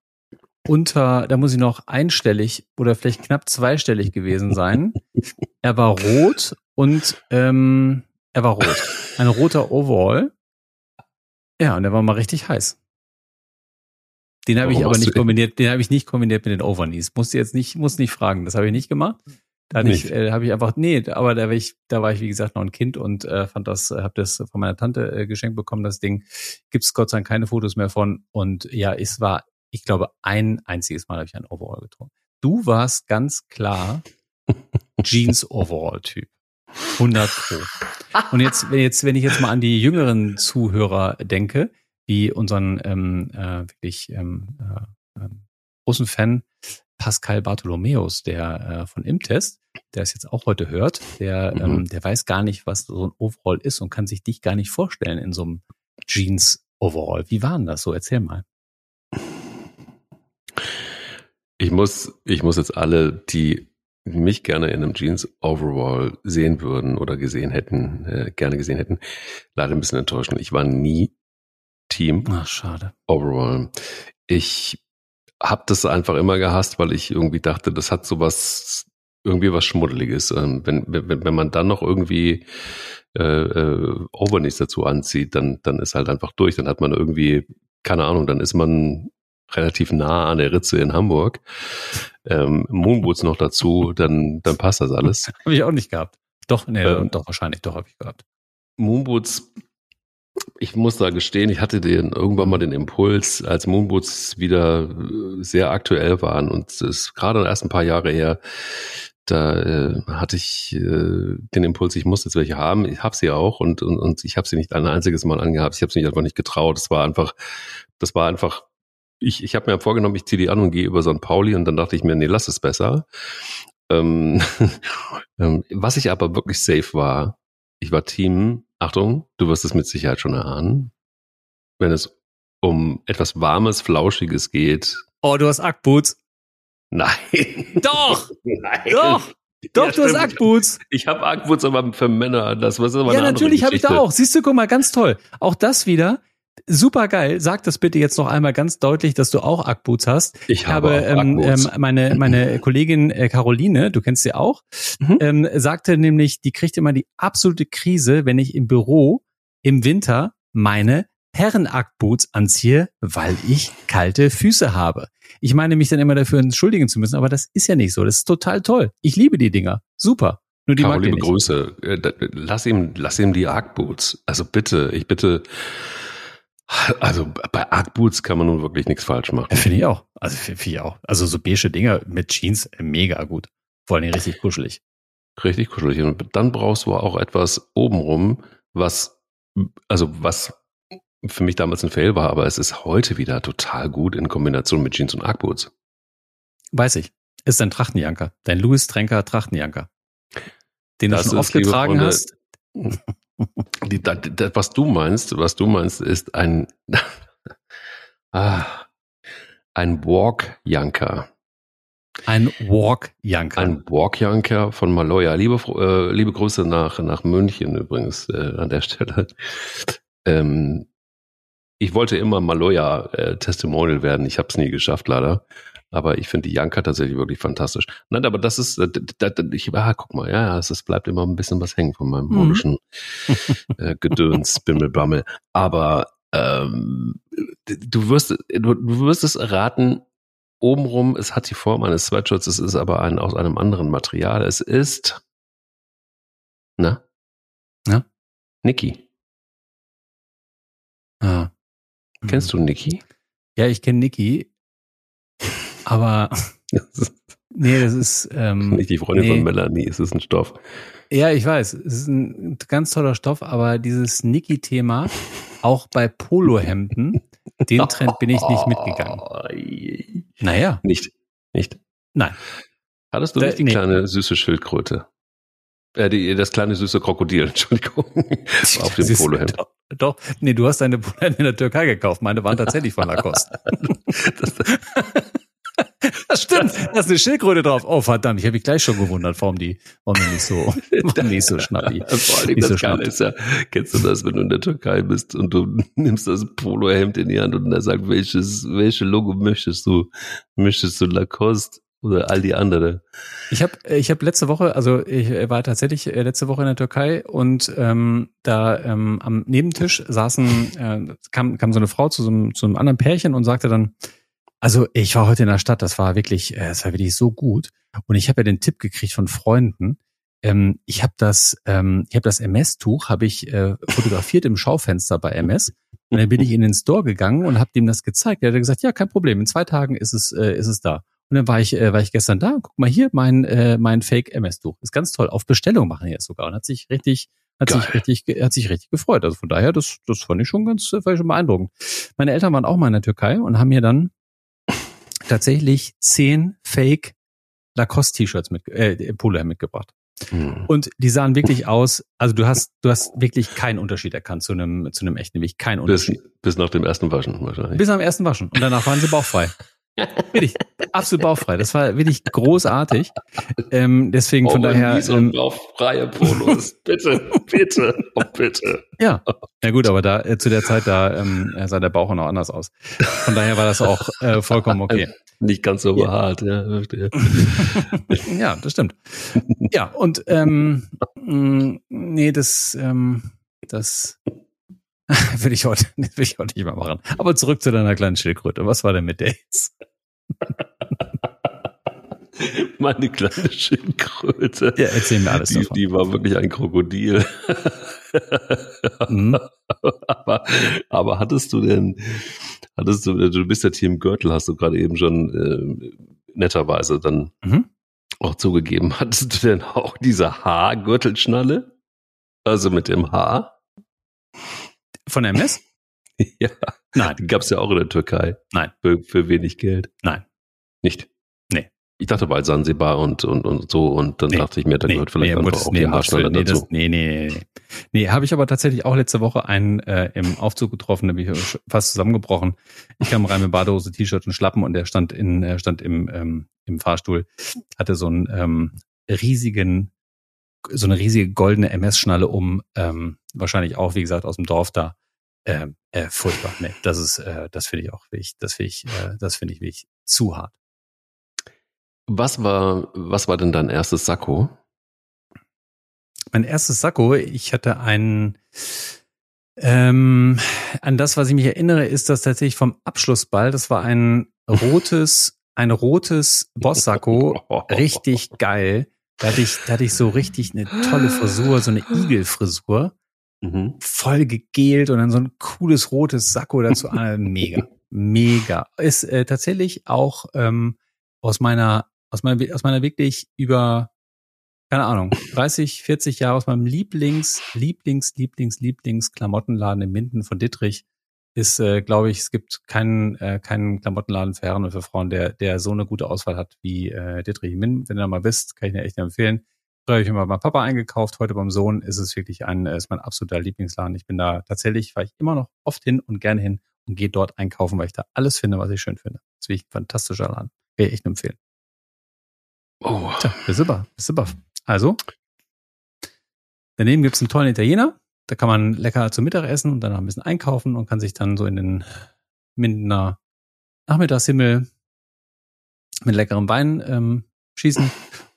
unter, da muss ich noch einstellig oder vielleicht knapp zweistellig gewesen sein. er war rot und ähm, er war rot. Ein roter Overall. Ja, und der war mal richtig heiß. Den habe ich aber nicht kombiniert, den habe ich nicht kombiniert mit den Overknees. Musste jetzt nicht, muss nicht fragen, das habe ich nicht gemacht. Da ich, äh, habe ich einfach, nee, aber da war ich, da war ich wie gesagt noch ein Kind und äh, fand das, äh, habe das von meiner Tante äh, geschenkt bekommen. Das Ding gibt's Gott sei Dank keine Fotos mehr von. Und ja, es war, ich glaube, ein einziges Mal habe ich ein Overall getrunken. Du warst ganz klar Jeans Overall Typ. 100 pro. Und jetzt, wenn jetzt, wenn ich jetzt mal an die jüngeren Zuhörer denke, die unseren ähm, äh, wirklich ähm, äh, äh, großen Fan Pascal Bartholomäus, der äh, von Imtest, der es jetzt auch heute hört, der, mhm. ähm, der weiß gar nicht, was so ein Overall ist und kann sich dich gar nicht vorstellen in so einem Jeans Overall. Wie war denn das so? Erzähl mal. Ich muss, ich muss jetzt alle, die mich gerne in einem Jeans Overall sehen würden oder gesehen hätten, äh, gerne gesehen hätten, leider ein bisschen enttäuschen. Ich war nie Team. Ach, schade. Overall. Ich habe das einfach immer gehasst, weil ich irgendwie dachte, das hat sowas, irgendwie was Schmuddeliges. Ähm, wenn, wenn, wenn man dann noch irgendwie äh, äh, Overknees dazu anzieht, dann, dann ist halt einfach durch. Dann hat man irgendwie, keine Ahnung, dann ist man relativ nah an der Ritze in Hamburg. Ähm, Moonboots noch dazu, dann, dann passt das alles. habe ich auch nicht gehabt. Doch, nee, ähm, doch, wahrscheinlich, doch habe ich gehabt. Moonboots ich muss da gestehen, ich hatte den irgendwann mal den Impuls, als Moonboots wieder äh, sehr aktuell waren und es ist gerade erst ein paar Jahre her, da äh, hatte ich äh, den Impuls, ich muss jetzt welche haben. Ich habe sie auch und, und, und ich habe sie nicht ein einziges Mal angehabt. Ich habe sie einfach nicht getraut. Das war einfach, das war einfach, ich, ich habe mir vorgenommen, ich ziehe die an und gehe über St. Pauli und dann dachte ich mir, nee, lass es besser. Ähm, ähm was ich aber wirklich safe war, ich war Team Achtung, du wirst es mit Sicherheit schon erahnen, wenn es um etwas Warmes, Flauschiges geht. Oh, du hast Ackboots. Nein. Doch. Nein. Doch. Doch, ja, du hast Ackboots. Ich habe Ackboots, aber für Männer. Das was aber Ja, natürlich habe ich da auch. Siehst du, guck mal, ganz toll. Auch das wieder super geil. Sag das bitte jetzt noch einmal ganz deutlich, dass du auch Ackboots hast. Ich habe, ähm, ähm, meine meine Kollegin äh, Caroline, du kennst sie auch, mhm. ähm, sagte nämlich, die kriegt immer die absolute Krise, wenn ich im Büro im Winter meine Herren-Ackboots anziehe, weil ich kalte Füße habe. Ich meine mich dann immer dafür entschuldigen zu müssen, aber das ist ja nicht so. Das ist total toll. Ich liebe die Dinger. Super. Nur die Caro, liebe Grüße. Äh, lass ihm, lass ihm die Ackboots. Also bitte, ich bitte also bei Arc Boots kann man nun wirklich nichts falsch machen. Finde ich auch. Also finde ich auch. Also so beige Dinger mit Jeans, äh, mega gut. Vor allem richtig kuschelig. Richtig kuschelig. Und dann brauchst du auch etwas obenrum, was, also was für mich damals ein Fail war, aber es ist heute wieder total gut in Kombination mit Jeans und Arc Boots. Weiß ich. Ist dein Trachtenjanker. Dein Louis Trenker Trachtenjanker. Den das du schon oft getragen hast. Die, da, da, was du meinst, was du meinst, ist ein, ah, ein Walk-Janker. Ein Walk-Janker. Ein Walk-Janker von Maloya. Liebe, äh, liebe Grüße nach, nach München übrigens äh, an der Stelle. Ähm, ich wollte immer Maloya äh, Testimonial werden. Ich habe es nie geschafft, leider. Aber ich finde die Janka tatsächlich wirklich fantastisch. Nein, aber das ist, äh, da, da, ich, ah, guck mal, ja, es bleibt immer ein bisschen was hängen von meinem modischen mhm. äh, Gedöns, Bimmelbammel. Aber ähm, du wirst, du, du wirst es erraten, obenrum, es hat die Form eines Sweatshirts, es ist aber ein, aus einem anderen Material. Es ist, na? Ja? Niki. Ah. Kennst du Niki? Ja, ich kenne Niki. Aber nee, das ist ähm, nicht die Freundin nee. von Melanie, es ist ein Stoff. Ja, ich weiß, es ist ein ganz toller Stoff, aber dieses Niki-Thema, auch bei Polohemden, den Trend bin ich nicht mitgegangen. Naja. Nicht. Nicht. Nein. Hattest du nicht die nee. kleine süße Schildkröte? Äh, die, das kleine süße Krokodil, Entschuldigung. auf dem Polohemd. Doch, doch, nee, du hast deine Polohemd in der Türkei gekauft. Meine waren tatsächlich von Lacoste. das, das stimmt, da ist eine Schildkröte drauf. Oh verdammt, ich habe mich gleich schon gewundert, warum die, warum die nicht so, warum nicht so schnappi. Vor allem das so Geile ist ja, kennst du das, wenn du in der Türkei bist und du nimmst das Polohemd in die Hand und er sagt, welches, welche Logo möchtest du? Möchtest du Lacoste oder all die andere? Ich habe ich hab letzte Woche, also ich war tatsächlich äh, letzte Woche in der Türkei und ähm, da ähm, am Nebentisch saßen, äh, kam, kam so eine Frau zu so, einem, zu einem anderen Pärchen und sagte dann, also ich war heute in der Stadt, das war wirklich, äh, es war wirklich so gut. Und ich habe ja den Tipp gekriegt von Freunden. Ähm, ich habe das, ähm, ich habe das MS-Tuch, habe ich äh, fotografiert im Schaufenster bei MS. Und dann bin ich in den Store gegangen und habe dem das gezeigt. Er hat gesagt, ja, kein Problem. In zwei Tagen ist es, äh, ist es da. Und dann war ich, äh, war ich gestern da. Guck mal hier, mein, äh, mein Fake MS-Tuch. Ist ganz toll. Auf Bestellung machen die das sogar. Und hat sich richtig, hat Geil. sich richtig, hat sich richtig gefreut. Also von daher, das, das fand ich schon ganz, fand ich schon beeindruckend. Meine Eltern waren auch mal in der Türkei und haben mir dann tatsächlich zehn Fake Lacoste-T-Shirts mit, äh, Polohemd mitgebracht. Mhm. Und die sahen wirklich aus, also du hast, du hast wirklich keinen Unterschied erkannt zu einem, zu einem echten Weg, kein Unterschied. Bis, bis nach dem ersten Waschen wahrscheinlich. Bis am ersten Waschen. Und danach waren sie bauchfrei. wirklich, absolut bauchfrei. Das war wirklich großartig. Ähm, deswegen oh, von daher. So ähm, bauchfreie Polos. bitte, bitte, oh, bitte. Ja. Ja gut, aber da äh, zu der Zeit da ähm, sah der Bauch noch anders aus. Von daher war das auch äh, vollkommen okay. Nicht ganz so behaart, ja. Ja, ja das stimmt. Ja, und ähm, mh, nee, das, ähm, das will ich heute, will ich heute nicht mehr machen. Aber zurück zu deiner kleinen Schildkröte. Was war denn mit der jetzt? Meine kleine Schildkröte. Ja, erzähl mir alles die, davon. Die war wirklich ein Krokodil. Mhm. aber, aber hattest du denn, hattest du, du bist ja Team Gürtel, hast du gerade eben schon äh, netterweise dann mhm. auch zugegeben. Hattest du denn auch diese Haargürtelschnalle? Also mit dem Haar? Von MS? ja. Nein. Die gab es ja auch in der Türkei. Nein. Für, für wenig Geld. Nein. Nicht? Nee. Ich dachte bald Sansibar und, und, und so und dann nee, dachte ich mir, da nee, gehört vielleicht nee, einfach auch nee, die Haarschneider nee, dazu. Das, nee, nee, nee. Nee, habe ich aber tatsächlich auch letzte Woche einen äh, im Aufzug getroffen, da bin ich fast zusammengebrochen. Ich kam rein mit Badehose, T-Shirt und Schlappen und der stand in äh, stand im ähm, im Fahrstuhl, hatte so einen ähm, riesigen so eine riesige goldene MS-Schnalle um, ähm, wahrscheinlich auch, wie gesagt, aus dem Dorf da. Ähm, äh, furchtbar. Nee, das ist, äh, das finde ich auch wirklich, das finde ich, äh, das finde ich wirklich zu hart. Was war, was war denn dein erstes Sakko? Mein erstes Sakko, ich hatte einen, ähm, an das, was ich mich erinnere, ist das tatsächlich vom Abschlussball. Das war ein rotes, ein rotes Boss-Sakko, richtig geil. Da hatte ich, da hatte ich so richtig eine tolle Frisur, so eine Igelfrisur. Mhm. Voll gegelt und dann so ein cooles rotes Sakko dazu. Mega, mega. Ist äh, tatsächlich auch ähm, aus meiner aus meiner, aus meiner wirklich über, keine Ahnung, 30, 40 Jahre aus meinem Lieblings, Lieblings, Lieblings, Lieblings Klamottenladen in Minden von Dittrich ist, äh, glaube ich, es gibt keinen, äh, keinen Klamottenladen für Herren und für Frauen, der, der so eine gute Auswahl hat wie äh, Dittrich in Minden. Wenn ihr da mal wisst, kann ich dir echt empfehlen. Früher habe ich immer beim Papa eingekauft, heute beim Sohn ist es wirklich ein, ist mein absoluter Lieblingsladen. Ich bin da tatsächlich, fahre ich immer noch oft hin und gerne hin und gehe dort einkaufen, weil ich da alles finde, was ich schön finde. Das ist wirklich ein fantastischer Laden. Kann ich echt empfehlen. Oh. Tja, bist super, bist super. Also, daneben gibt's einen tollen Italiener. Da kann man lecker zum Mittag essen und danach ein bisschen einkaufen und kann sich dann so in den Mindener Nachmittagshimmel mit leckerem Wein ähm, schießen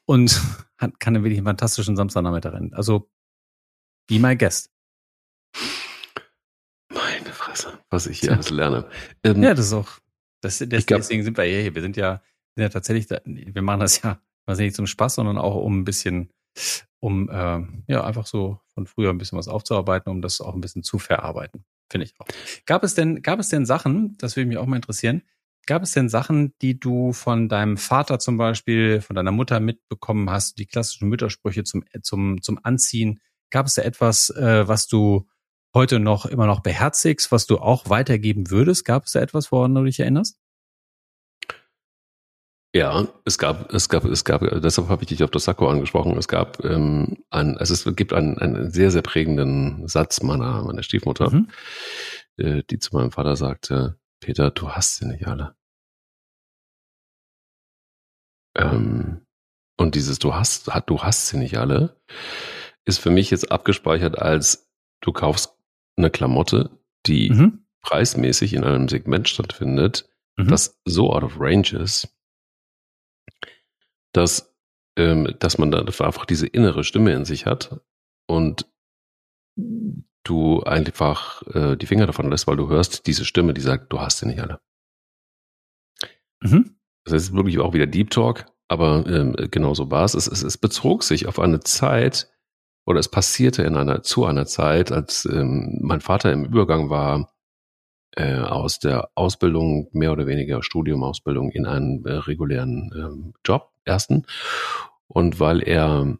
und hat, kann einen wirklich fantastischen Samstagnachmittag rennen. Also, be my guest. Meine Fresse, was ich hier alles lerne. Ähm, ja, das ist auch, das, das, glaub, deswegen sind wir hier. Wir sind ja, sind ja tatsächlich, da, wir machen das ja also nicht zum Spaß, sondern auch um ein bisschen, um äh, ja einfach so von früher ein bisschen was aufzuarbeiten, um das auch ein bisschen zu verarbeiten. finde ich auch. Gab es denn, gab es denn Sachen, das würde mich auch mal interessieren, gab es denn Sachen, die du von deinem Vater zum Beispiel, von deiner Mutter mitbekommen hast, die klassischen Müttersprüche zum, zum, zum Anziehen? Gab es da etwas, äh, was du heute noch immer noch beherzigst, was du auch weitergeben würdest? Gab es da etwas, woran du dich erinnerst? Ja, es gab, es gab, es gab, deshalb habe ich dich auf das Sakko angesprochen. Es gab ähm, ein, also es gibt einen, einen sehr, sehr prägenden Satz meiner, meiner Stiefmutter, mhm. äh, die zu meinem Vater sagte, Peter, du hast sie nicht alle. Ähm, und dieses du hast, du hast sie nicht alle, ist für mich jetzt abgespeichert als du kaufst eine Klamotte, die mhm. preismäßig in einem Segment stattfindet, mhm. das so out of range ist, dass, ähm, dass man da einfach diese innere Stimme in sich hat und du einfach äh, die Finger davon lässt, weil du hörst diese Stimme, die sagt, du hast sie nicht alle. Mhm. Das ist wirklich auch wieder Deep Talk, aber ähm, genau so war es. Es, es. es bezog sich auf eine Zeit, oder es passierte in einer, zu einer Zeit, als ähm, mein Vater im Übergang war äh, aus der Ausbildung, mehr oder weniger Studium, Ausbildung in einen äh, regulären ähm, Job, ersten. Und weil er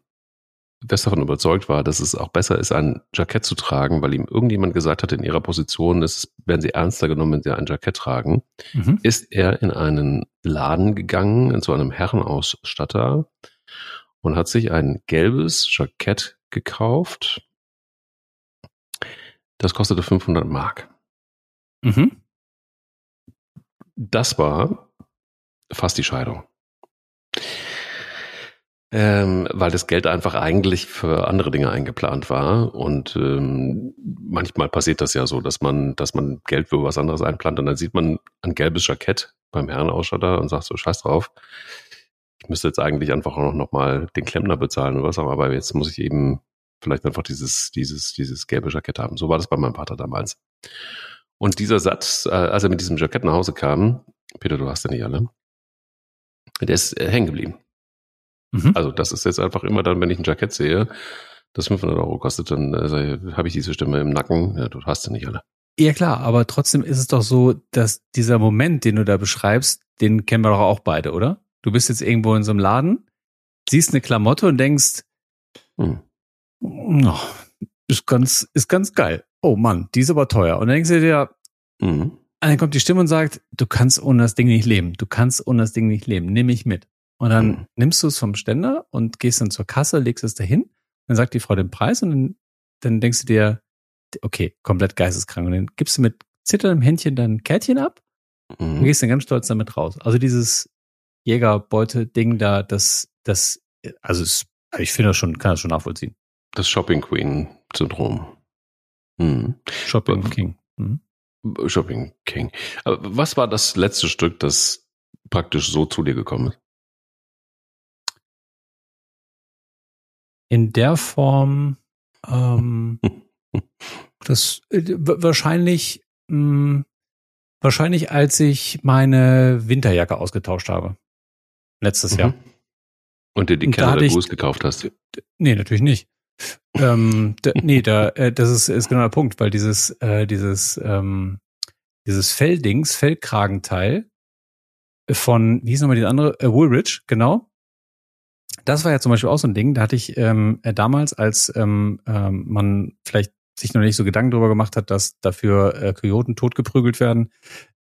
fest davon überzeugt war, dass es auch besser ist, ein Jackett zu tragen, weil ihm irgendjemand gesagt hat, in ihrer Position ist, werden sie ernster genommen, wenn sie ein Jackett tragen, mhm. ist er in einen Laden gegangen, in so einem Herrenausstatter und hat sich ein gelbes Jackett gekauft. Das kostete 500 Mark. Mhm. Das war fast die Scheidung. Ähm, weil das Geld einfach eigentlich für andere Dinge eingeplant war. Und ähm, manchmal passiert das ja so, dass man, dass man Geld für was anderes einplant und dann sieht man ein gelbes Jackett beim Herrenausstatter und sagt so, scheiß drauf. Ich müsste jetzt eigentlich einfach auch noch mal den Klempner bezahlen oder was auch, aber jetzt muss ich eben vielleicht einfach dieses, dieses, dieses gelbe Jackett haben. So war das bei meinem Vater damals. Und dieser Satz, äh, als er mit diesem Jackett nach Hause kam, Peter, du hast ja nicht alle, der ist äh, hängen geblieben. Mhm. Also das ist jetzt einfach immer dann, wenn ich ein Jackett sehe, das 500 Euro kostet, dann äh, habe ich diese Stimme im Nacken, ja, du hast ja nicht alle. Ja klar, aber trotzdem ist es doch so, dass dieser Moment, den du da beschreibst, den kennen wir doch auch beide, oder? Du bist jetzt irgendwo in so einem Laden, siehst eine Klamotte und denkst, hm. oh, ist ganz, ist ganz geil. Oh Mann, die ist aber teuer. Und dann denkst du dir, mhm. Dann kommt die Stimme und sagt, du kannst ohne das Ding nicht leben. Du kannst ohne das Ding nicht leben. Nimm mich mit. Und dann mhm. nimmst du es vom Ständer und gehst dann zur Kasse, legst es dahin. Dann sagt die Frau den Preis und dann, dann denkst du dir, okay, komplett geisteskrank. Und dann gibst du mit zitterndem Händchen dein Kärtchen ab mhm. und gehst dann ganz stolz damit raus. Also dieses Jägerbeute-Ding da, das, das, also es, ich finde das schon, kann das schon nachvollziehen. Das Shopping Queen-Syndrom. Mhm. Shopping King. Mhm. Shopping King. Was war das letzte Stück, das praktisch so zu dir gekommen ist? in der Form ähm, das äh, wahrscheinlich mh, hm, wahrscheinlich als ich meine Winterjacke ausgetauscht habe letztes mhm. Jahr und dir die Canada Goose gekauft hast nee natürlich nicht ähm, da, nee da äh, das ist, ist genau der Punkt weil dieses äh, dieses ähm, dieses Felldings Feldkragenteil von wie hieß nochmal die andere äh, Woolrich genau. Das war ja zum Beispiel auch so ein Ding, da hatte ich ähm, äh, damals, als ähm, ähm, man vielleicht sich noch nicht so Gedanken darüber gemacht hat, dass dafür äh, Kojoten totgeprügelt werden,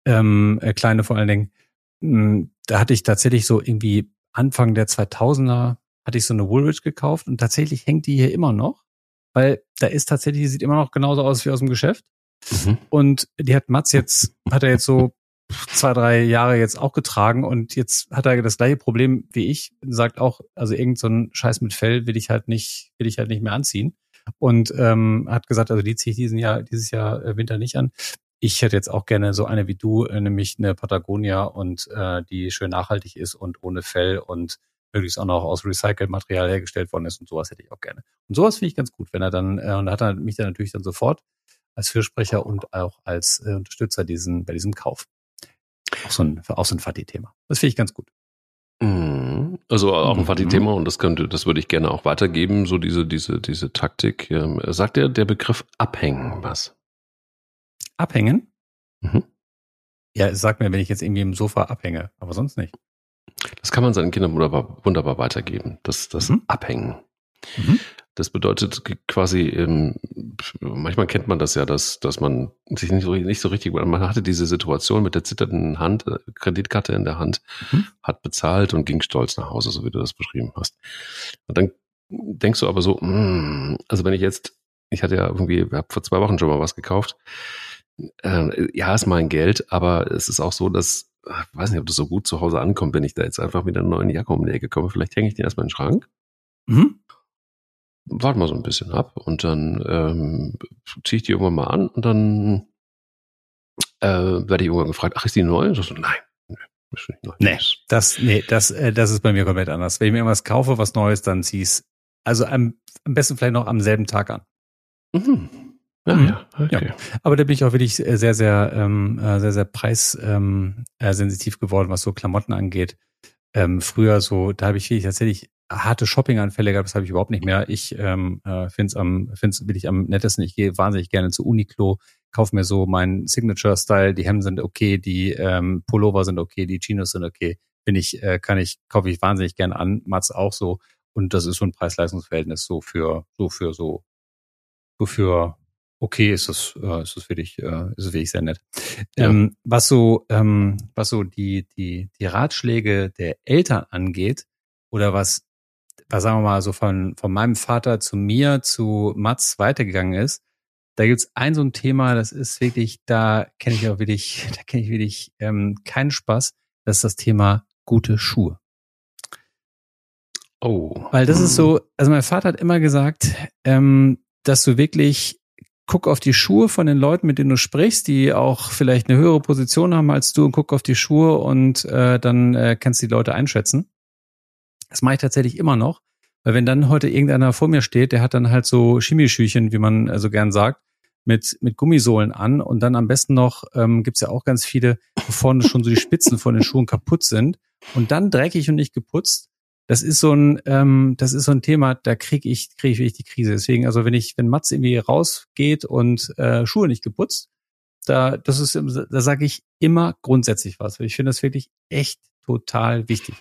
ähm, äh, kleine vor allen Dingen, mh, hm, da hatte ich tatsächlich so irgendwie Anfang der 2000er hatte ich so eine Woolrich gekauft und tatsächlich hängt die hier immer noch, weil da ist tatsächlich, die sieht immer noch genauso aus wie aus dem Geschäft. Mhm. Und die hat Mats jetzt, hat er jetzt so zwei, drei Jahre jetzt auch getragen und jetzt hat er das gleiche Problem wie ich, sagt auch, also irgend so ein Scheiß mit Fell will ich halt nicht, will ich halt nicht mehr anziehen. Und ähm, hat gesagt, also die ziehe ich diesen Jahr, dieses Jahr äh, Winter nicht an. Ich hätte jetzt auch gerne so eine wie du, äh, nämlich eine Patagonia und äh, die schön nachhaltig ist und ohne Fell und möglichst auch noch aus Recycled-Material hergestellt worden ist und sowas hätte ich auch gerne. Und sowas finde ich ganz gut, wenn er dann, äh, und da hat er mich dann natürlich dann sofort als Fürsprecher und auch als äh, Unterstützer diesen, bei diesem Kauf. Auch so ein, auch so ein Fatih-Thema. Das finde ich ganz gut. Mhm. Also auch ein Fatih-Thema und das könnte, das würde ich gerne auch weitergeben, so diese, diese, diese Taktik. Ähm, sagt der, der Begriff abhängen was? Abhängen? Mhm. Ja, sag mir, wenn ich jetzt irgendwie im Sofa abhänge, aber sonst nicht. Das kann man seinen Kindern wunderbar, wunderbar weitergeben, das, das mhm. Abhängen. Mhm. Das bedeutet quasi, ähm, manchmal kennt man das ja, dass, dass man sich nicht so, nicht so richtig, man hatte diese Situation mit der zitternden Hand, äh, Kreditkarte in der Hand, mhm. hat bezahlt und ging stolz nach Hause, so wie du das beschrieben hast. Und dann denkst du aber so, mh, hm, also wenn ich jetzt, ich hatte ja irgendwie, ich habe vor zwei Wochen schon mal was gekauft, äh, ja, ist mein Geld, aber es ist auch so, dass, ich weiß nicht, ob das so gut zu Hause ankommt, wenn ich da jetzt einfach mit einer neuen Jacke um die Ecke komme. Vielleicht hänge ich den erstmal in den Schrank. Mhm warte mal so ein bisschen ab und dann ähm, ziehe ich die irgendwann mal an und dann äh, werde ich irgendwann gefragt, ach, ist die neu? Und so, nein. Nee, das, nee, das, äh, das ist bei mir komplett anders. Wenn ich mir irgendwas kaufe, was Neues, dann zieh es also am, am besten vielleicht noch am selben Tag an. Mhm. Ja, mhm. ja, okay. ja. Aber da bin ich auch wirklich sehr, sehr, ähm, äh, sehr, sehr preissensitiv ähm, geworden, was so Klamotten angeht. Ähm, früher so, da habe ich wirklich tatsächlich harte Shopping-Anfälle gehabt, das habe ich überhaupt nicht mehr. Ich ähm, äh, finde es am, find's wirklich am nettesten. Ich gehe wahnsinnig gerne zu Uniqlo, kaufe mir so meinen Signature-Style. Die Hemden sind okay, die ähm, Pullover sind okay, die Chinos sind okay. Bin ich, äh, kann ich, kaufe ich wahnsinnig gerne an. Mats auch so. Und das ist so ein Preis-Leistungs-Verhältnis so für, so für so, so für okay ist es, äh, ist es wirklich, äh, ist es wirklich sehr nett. Ja. Ähm, was so, ähm, was so die, die, die Ratschläge der Eltern angeht, oder was was sagen wir mal so von, von meinem Vater zu mir zu Mats weitergegangen ist, da gibt's ein so ein Thema, das ist wirklich, da kenne ich auch wirklich, da kenne ich wirklich ähm, keinen Spaß. Das ist das Thema gute Schuhe. Oh. Weil das ist so, also mein Vater hat immer gesagt, ähm, dass du wirklich guck auf die Schuhe von den Leuten, mit denen du sprichst, die auch vielleicht eine höhere Position haben als du und guck auf die Schuhe und äh, dann äh, kannst du die Leute einschätzen. Das mache ich tatsächlich immer noch. Weil wenn dann heute irgendeiner vor mir steht, der hat dann halt so Chemieschüchen, wie man so also gern sagt, mit, mit Gummisohlen an und dann am besten noch, ähm, gibt ja auch ganz viele, wo vorne schon so die Spitzen von den Schuhen kaputt sind und dann dreckig und nicht geputzt. Das ist so ein, ähm, das ist so ein Thema, da kriege ich, kriege ich wirklich die Krise. Deswegen, also wenn ich, wenn Mats irgendwie rausgeht und äh, Schuhe nicht geputzt, da, das ist, da sage ich immer grundsätzlich was. Ich finde das wirklich echt total wichtig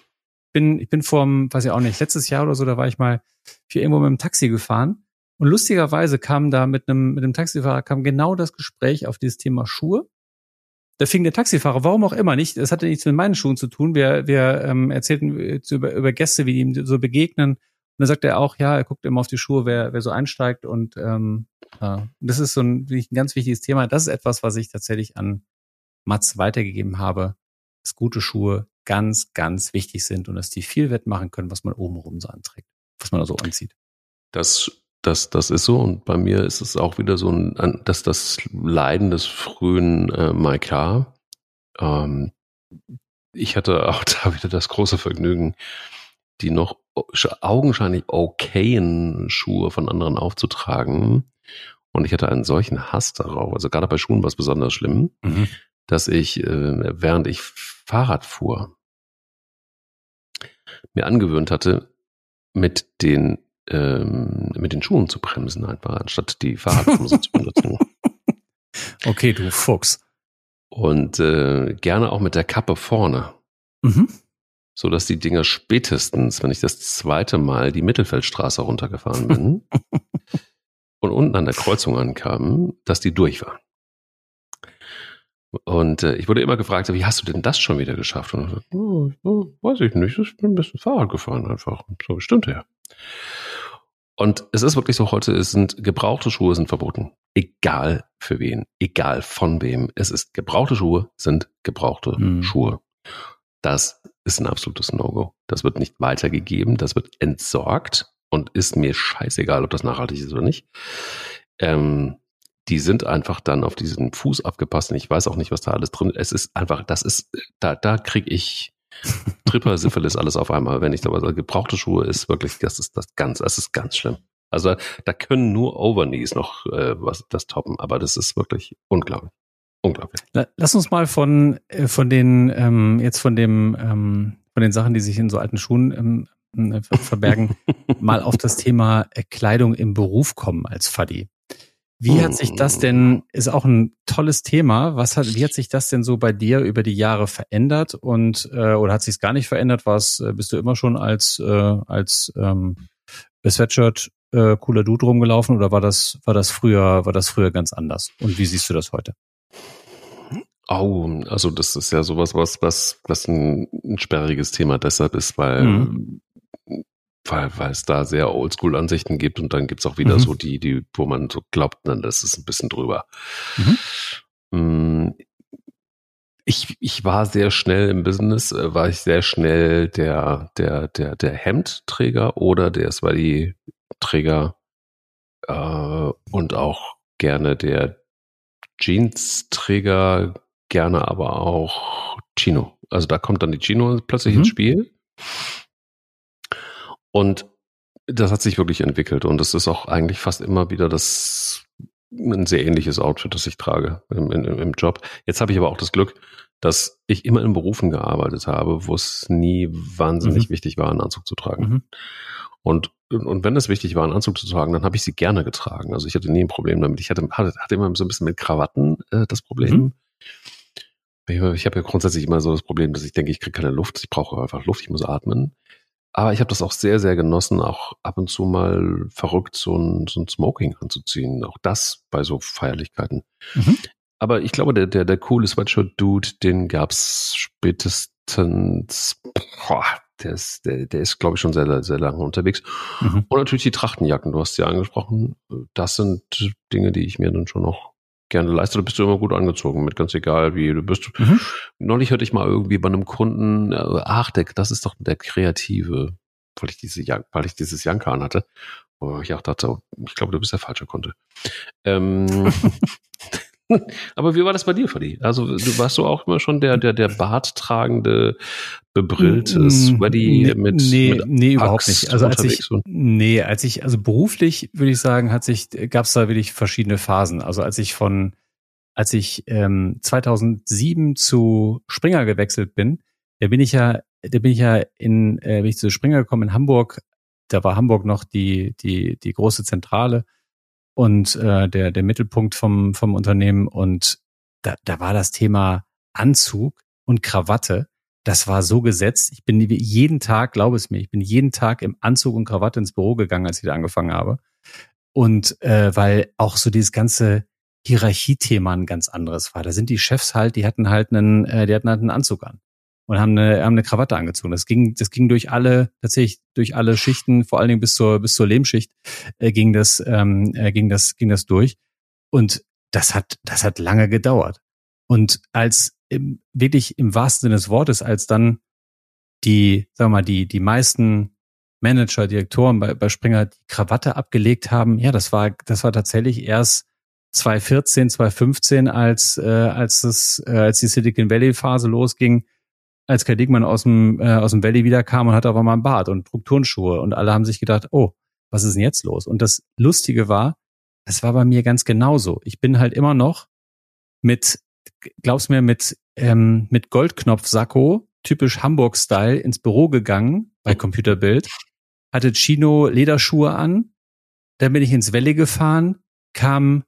bin, ich bin vorm, weiß ich auch nicht, letztes Jahr oder so, da war ich mal für irgendwo mit dem Taxi gefahren. Und lustigerweise kam da mit einem, mit einem Taxifahrer kam genau das Gespräch auf dieses Thema Schuhe. Da fing der Taxifahrer, warum auch immer nicht, das hatte nichts mit meinen Schuhen zu tun. Wir, wir ähm, erzählten über, über Gäste, wie die ihm so begegnen. Und dann sagt er auch, ja, er guckt immer auf die Schuhe, wer, wer so einsteigt. Und ähm, ja, das ist so ein, ein ganz wichtiges Thema. Das ist etwas, was ich tatsächlich an Mats weitergegeben habe. Das gute Schuhe ganz, ganz wichtig sind und dass die viel wettmachen können, was man obenrum so anträgt, was man da so anzieht. Das, das, das ist so und bei mir ist es auch wieder so ein, dass das Leiden des frühen äh, Maika. Ähm, ich hatte auch da wieder das große Vergnügen, die noch augenscheinlich okayen Schuhe von anderen aufzutragen. Und ich hatte einen solchen Hass darauf. Also gerade bei Schuhen war es besonders schlimm, mhm. dass ich, äh, während ich Fahrrad fuhr, mir angewöhnt hatte, mit den ähm, mit den Schuhen zu bremsen einfach, anstatt die Fahrradbremse zu benutzen. Okay, du Fuchs. Und äh, gerne auch mit der Kappe vorne. Mhm. So dass die Dinger spätestens, wenn ich das zweite Mal die Mittelfeldstraße runtergefahren bin und unten an der Kreuzung ankamen, dass die durch waren. Und äh, ich wurde immer gefragt, wie hast du denn das schon wieder geschafft? Und ich so, oh, oh, weiß ich nicht, ich bin ein bisschen Fahrrad gefahren einfach. So bestimmt ja. Und es ist wirklich so, heute sind gebrauchte Schuhe sind verboten. Egal für wen, egal von wem. Es ist gebrauchte Schuhe sind gebrauchte mhm. Schuhe. Das ist ein absolutes No-Go. Das wird nicht weitergegeben, das wird entsorgt und ist mir scheißegal, ob das nachhaltig ist oder nicht. Ähm, die sind einfach dann auf diesen Fuß abgepasst und ich weiß auch nicht, was da alles drin ist. Es ist einfach, das ist, da, da kriege ich Tripper, Syphilis, alles auf einmal, wenn ich da was also gebrauchte Schuhe ist wirklich, das ist das ganz, das ist ganz schlimm. Also da können nur Overknees noch äh, was das toppen, aber das ist wirklich unglaublich. Unglaublich. Lass uns mal von, äh, von den, ähm, jetzt von dem, ähm, von den Sachen, die sich in so alten Schuhen ähm, äh, verbergen, mal auf das Thema äh, Kleidung im Beruf kommen als Faddy. Wie hat sich das denn, ist auch ein tolles Thema, was hat, wie hat sich das denn so bei dir über die Jahre verändert und äh, oder hat sich es gar nicht verändert? Was äh, bist du immer schon als äh, als ähm, Sweatshirt äh, cooler Dude rumgelaufen oder war das war das früher war das früher ganz anders? Und wie siehst du das heute? Oh, also das ist ja sowas, was was was ein, ein sperriges Thema deshalb ist, weil mhm weil, weil es da sehr Oldschool-Ansichten gibt und dann gibt's auch wieder mhm. so die, die, wo man so glaubt, dann das ist ein bisschen drüber. Mhm. Mm, ich, ich war sehr schnell im Business, äh, war ich sehr schnell der, der, der, der Hemdträger oder der Sweaty-Träger äh, und auch gerne der Jeans-Träger, gerne aber auch Chino. Also da kommt dann die Chino plötzlich mhm. ins Spiel. Und das hat sich wirklich entwickelt und es ist auch eigentlich fast immer wieder das ein sehr ähnliches Outfit, das ich trage im, im, im Job. Jetzt habe ich aber auch das Glück, dass ich immer in Berufen gearbeitet habe, wo es nie wahnsinnig mhm. wichtig war, einen Anzug zu tragen. Mhm. Und, und wenn es wichtig war, einen Anzug zu tragen, dann habe ich sie gerne getragen. Also ich hatte nie ein Problem damit. Ich hatte, hatte, hatte immer so ein bisschen mit Krawatten äh, das Problem. Mhm. Ich, ich habe ja grundsätzlich immer so das Problem, dass ich denke, ich kriege keine Luft. Ich brauche einfach Luft, ich muss atmen. Aber ich habe das auch sehr, sehr genossen, auch ab und zu mal verrückt so ein, so ein Smoking anzuziehen. Auch das bei so Feierlichkeiten. Mhm. Aber ich glaube, der, der, der coole Sweatshirt-Dude, den gab's spätestens, boah, der ist, der, der ist, glaube ich, schon sehr, sehr lange unterwegs. Mhm. Und natürlich die Trachtenjacken, du hast sie angesprochen. Das sind Dinge, die ich mir dann schon noch gerne leiste. Du bist du immer gut angezogen mit, ganz egal wie du bist. Mhm. Neulich hörte ich mal irgendwie bei einem Kunden, äh, ach, der, das ist doch der Kreative, weil ich diese, weil ich dieses Janka anhatte. Wo ich auch dachte, ich glaube, du bist der falsche Kunde. Ähm, Aber wie war das bei dir, Fadi? Also du warst du auch immer schon der, der, der barttragende, bebrillte mm, Sweaty mit, nee, mit nee, überhaupt nicht. Also als ich, nee, als ich, also beruflich würde ich sagen, hat sich, gab es da wirklich verschiedene Phasen. Also als ich von, als ich ähm, 2007 zu Springer gewechselt bin, da bin ich ja, da bin ich ja in, äh, bin ich zu Springer gekommen in Hamburg. Da war Hamburg noch die, die, die große Zentrale und äh, der, der Mittelpunkt vom, vom Unternehmen. Und da, da war das Thema Anzug und Krawatte. Das war so gesetzt. Ich bin jeden Tag, glaube es mir, ich bin jeden Tag im Anzug und Krawatte ins Büro gegangen, als ich da angefangen habe. Und äh, weil auch so dieses ganze Hierarchiethema ein ganz anderes war. Da sind die Chefs halt, die hatten halt einen, äh, die hatten halt einen Anzug an und haben eine, haben eine Krawatte angezogen. Das ging, das ging durch alle, tatsächlich durch alle Schichten, vor allen Dingen bis zur, bis zur Lehmschicht, äh, ging das, ähm, äh, ging das, ging das durch. Und das hat, das hat lange gedauert. Und als im, wirklich im wahrsten Sinne des Wortes, als dann die, sagen wir mal, die, die meisten Manager, Direktoren bei, bei Springer die Krawatte abgelegt haben, ja, das war, das war tatsächlich erst 2014, 2015, als, äh, als es, äh, als die Silicon Valley Phase losging, als Kai Dickmann aus dem, äh, aus dem Valley wiederkam und hatte aber mal einen Bart und trug Turnschuhe und alle haben sich gedacht, oh, was ist denn jetzt los? Und das Lustige war, das war bei mir ganz genauso. Ich bin halt immer noch mit, glaubst mir, mit, ähm, mit Goldknopf-Sakko, typisch Hamburg-Style, ins Büro gegangen bei Computerbild, hatte Chino Lederschuhe an, dann bin ich ins Valley gefahren, kam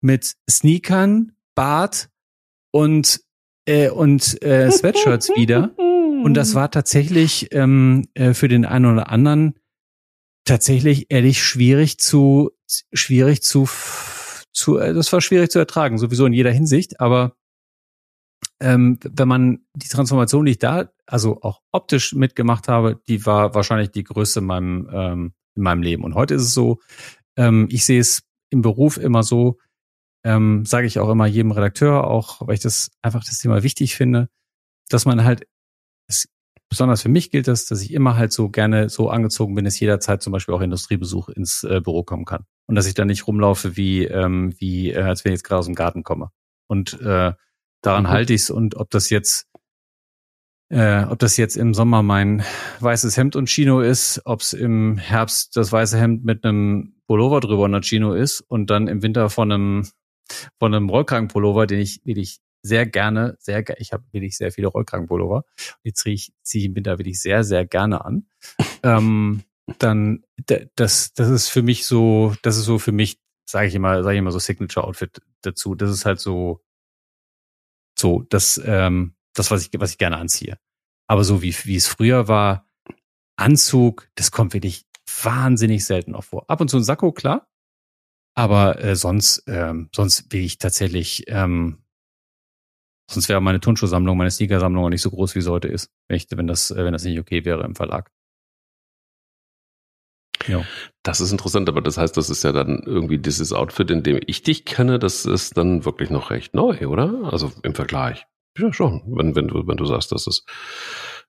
mit Sneakern, Bart und äh, und äh, Sweatshirts wieder. Und das war tatsächlich ähm, äh, für den einen oder anderen tatsächlich ehrlich schwierig zu schwierig zu zu äh, das war schwierig zu ertragen sowieso in jeder Hinsicht aber ähm, wenn man die Transformation die ich da also auch optisch mitgemacht habe die war wahrscheinlich die größte in meinem ähm, in meinem Leben und heute ist es so ähm, ich sehe es im Beruf immer so ähm, sage ich auch immer jedem Redakteur, auch weil ich das einfach das Thema wichtig finde, dass man halt, es, besonders für mich gilt das, dass ich immer halt so gerne so angezogen bin, dass jederzeit zum Beispiel auch Industriebesuch ins äh, Büro kommen kann. Und dass ich dann nicht rumlaufe wie, ähm, wie äh, als wenn ich jetzt gerade aus dem Garten komme. Und äh, daran mhm. halte ich's und ob das jetzt äh, ob das jetzt im Sommer mein weißes Hemd und Chino ist, ob es im Herbst das weiße Hemd mit einem Pullover drüber und einer Chino ist und dann im Winter von einem von einem Rollkragenpullover, den ich wirklich sehr gerne, sehr, ich habe wirklich sehr viele Rollkragenpullover. Die ziehe ich, ziehe ich im Winter wirklich sehr, sehr gerne an. ähm, dann, das, das ist für mich so, das ist so für mich sage ich immer, sage ich immer so Signature Outfit dazu. Das ist halt so, so das, ähm, das was ich, was ich gerne anziehe. Aber so wie wie es früher war, Anzug, das kommt wirklich wahnsinnig selten auch vor. Ab und zu ein Sakko, klar. Aber äh, sonst, ähm, sonst will ich tatsächlich, ähm, sonst wäre meine Turnschuhsammlung, meine Sneakersammlung auch nicht so groß, wie sie heute ist, wenn, ich, wenn das, äh, wenn das nicht okay wäre im Verlag. Ja. Das ist interessant, aber das heißt, das ist ja dann irgendwie dieses Outfit, in dem ich dich kenne, das ist dann wirklich noch recht neu, oder? Also im Vergleich. Ja, schon. Wenn, wenn du, wenn du sagst, dass es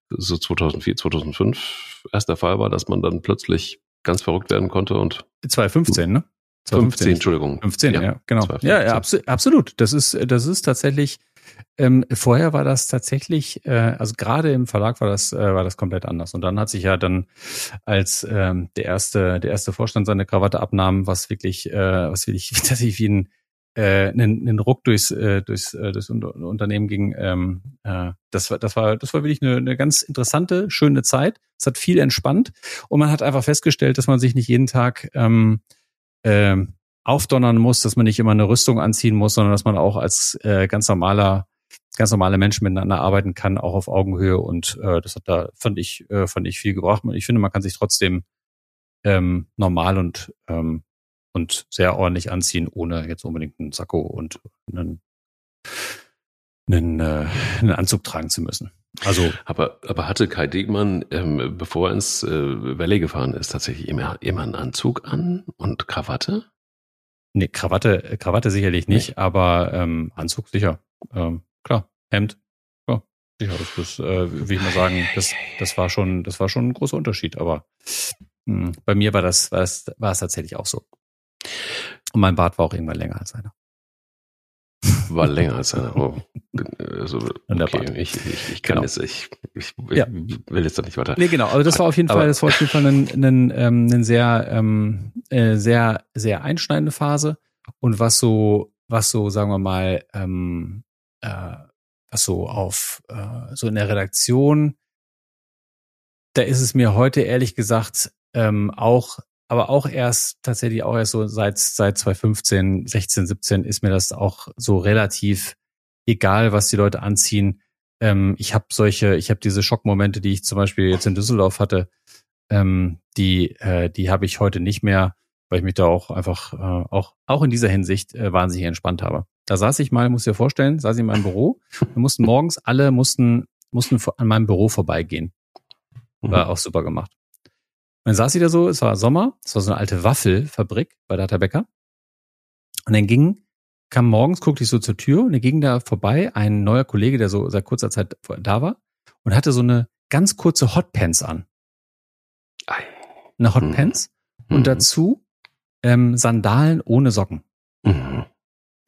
so 2004, 2005 erst der Fall war, dass man dann plötzlich ganz verrückt werden konnte und 2015, ne? 2015, Entschuldigung. 15, ja, ja genau. 2015. Ja, ja abso absolut. Das ist, das ist tatsächlich, ähm, vorher war das tatsächlich, äh, also gerade im Verlag war das, äh, war das komplett anders. Und dann hat sich ja dann, als ähm, der erste, der erste Vorstand seine Krawatte abnahm, was wirklich, äh, was wirklich tatsächlich wie ein äh, einen, einen Ruck durchs, äh, durchs, äh, durchs Unternehmen ging. Ähm, äh, das war, das war, das war wirklich eine, eine ganz interessante, schöne Zeit. Es hat viel entspannt und man hat einfach festgestellt, dass man sich nicht jeden Tag ähm, äh, aufdonnern muss, dass man nicht immer eine Rüstung anziehen muss, sondern dass man auch als äh, ganz normaler ganz normale Menschen miteinander arbeiten kann, auch auf Augenhöhe und äh, das hat da fand ich äh, fand ich viel gebracht. Ich finde, man kann sich trotzdem ähm, normal und ähm, und sehr ordentlich anziehen, ohne jetzt unbedingt einen Sakko und einen, einen, äh, einen Anzug tragen zu müssen. Also, aber, aber hatte Kai Degmann, ähm, bevor er ins äh, Valley gefahren ist, tatsächlich immer, immer einen Anzug an und Krawatte? Nee, Krawatte, Krawatte sicherlich nicht, nee. aber ähm, Anzug sicher. Ähm, klar, Hemd. Ja, sicher. Das, das äh, will ich mal sagen, das, das war schon, das war schon ein großer Unterschied. Aber mh, hm, bei mir war das, war es, war es tatsächlich auch so. Und mein Bart war auch irgendwann länger als einer. War länger als einer. Oh. Also, okay, ich, ich, ich kann genau. jetzt, ich, ich, ich ja. will jetzt da nicht weiter. Nee, genau. Also das war auf jeden Aber, Fall, das war auf jeden Fall ein, ein, ähm, ein sehr, ähm, äh, sehr, sehr einschneidende Phase. Und was so, was so, sagen wir mal, ähm, äh, was so auf, äh, so in der Redaktion, da ist es mir heute ehrlich gesagt ähm, auch aber auch erst tatsächlich auch erst so seit seit 2015, 16, 17 ist mir das auch so relativ egal, was die Leute anziehen. Ähm, ich habe solche, ich habe diese Schockmomente, die ich zum Beispiel jetzt in Düsseldorf hatte, ähm, die äh, die habe ich heute nicht mehr, weil ich mich da auch einfach äh, auch auch in dieser Hinsicht äh, wahnsinnig entspannt habe. Da saß ich mal, muss dir vorstellen, saß ich in meinem Büro. Wir mussten morgens alle mussten mussten an meinem Büro vorbeigehen. War mhm. auch super gemacht. Und dann saß sie da so, es war Sommer, es war so eine alte Waffelfabrik bei Data Becker. Und dann ging, kam morgens, guckte ich so zur Tür und dann ging da vorbei ein neuer Kollege, der so seit kurzer Zeit da war und hatte so eine ganz kurze Hotpants an. Eine Hotpants mhm. und mhm. dazu ähm, Sandalen ohne Socken. Mhm.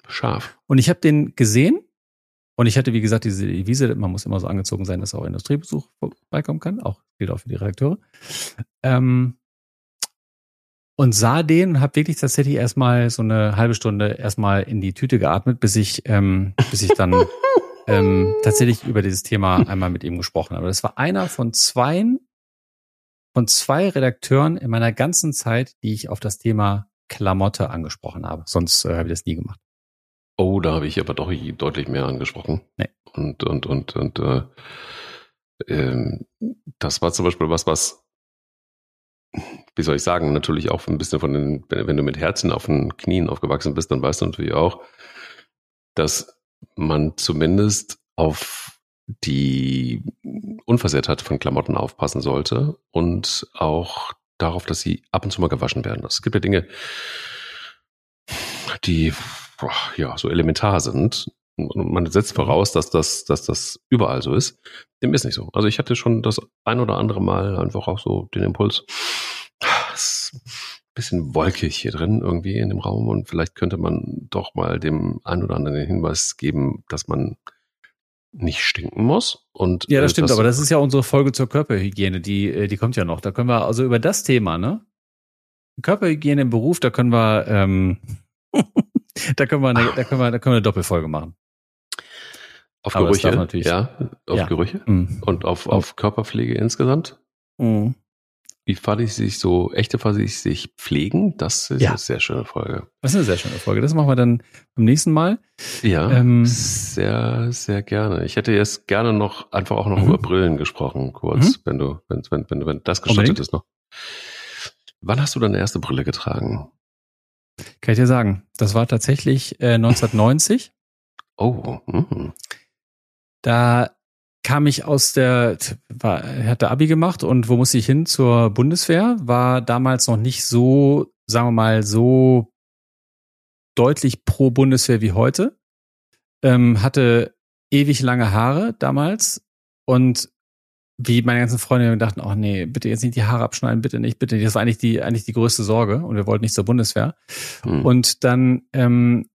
Scharf. Und ich habe den gesehen und ich hatte, wie gesagt, diese Devise, man muss immer so angezogen sein, dass auch Industriebesuch vorbeikommen kann. Auch gilt auch für die Redakteure. Ähm, und sah den und habe wirklich tatsächlich erstmal so eine halbe Stunde erstmal in die Tüte geatmet, bis ich, ähm, bis ich dann ähm, tatsächlich über dieses Thema einmal mit ihm gesprochen habe. Das war einer von zwei, von zwei Redakteuren in meiner ganzen Zeit, die ich auf das Thema Klamotte angesprochen habe. Sonst äh, habe ich das nie gemacht. Oh, da habe ich aber doch deutlich mehr angesprochen. Nee. Und, und, und, und äh, ähm, das war zum Beispiel was, was, wie soll ich sagen, natürlich auch ein bisschen von den, wenn du mit Herzen auf den Knien aufgewachsen bist, dann weißt du natürlich auch, dass man zumindest auf die Unversehrtheit von Klamotten aufpassen sollte und auch darauf, dass sie ab und zu mal gewaschen werden. Es gibt ja Dinge, die ja, so elementar sind. Und man setzt voraus, dass das, dass das überall so ist. Dem ist nicht so. Also ich hatte schon das ein oder andere Mal einfach auch so den Impuls, es ist ein bisschen wolkig hier drin irgendwie in dem Raum und vielleicht könnte man doch mal dem ein oder anderen den Hinweis geben, dass man nicht stinken muss. Und, ja, das äh, stimmt, das aber das ist ja unsere Folge zur Körperhygiene, die, äh, die kommt ja noch. Da können wir also über das Thema, ne? Körperhygiene im Beruf, da können wir ähm, da können wir eine, da können wir, da können wir eine Doppelfolge machen. Auf Aber Gerüche, natürlich, ja, auf ja. Gerüche mhm. und auf, auf Körperpflege insgesamt. Mhm. Wie ich sich so, echte ich sich pflegen? Das ist ja. eine sehr schöne Folge. Das ist eine sehr schöne Folge. Das machen wir dann beim nächsten Mal. Ja, ähm, sehr, sehr gerne. Ich hätte jetzt gerne noch, einfach auch noch mhm. über Brillen gesprochen, kurz, mhm. wenn du, wenn, wenn, wenn, wenn das gestattet Unbedingt. ist noch. Wann hast du deine erste Brille getragen? Kann ich dir sagen. Das war tatsächlich äh, 1990. oh. Mh. Da kam ich aus der, war, hatte Abi gemacht und wo musste ich hin? Zur Bundeswehr. War damals noch nicht so, sagen wir mal, so deutlich pro Bundeswehr wie heute. Ähm, hatte ewig lange Haare damals und wie meine ganzen Freunde dachten, oh nee, bitte jetzt nicht die Haare abschneiden, bitte nicht, bitte nicht. Das war eigentlich die, eigentlich die größte Sorge und wir wollten nicht zur Bundeswehr. Hm. Und dann ähm,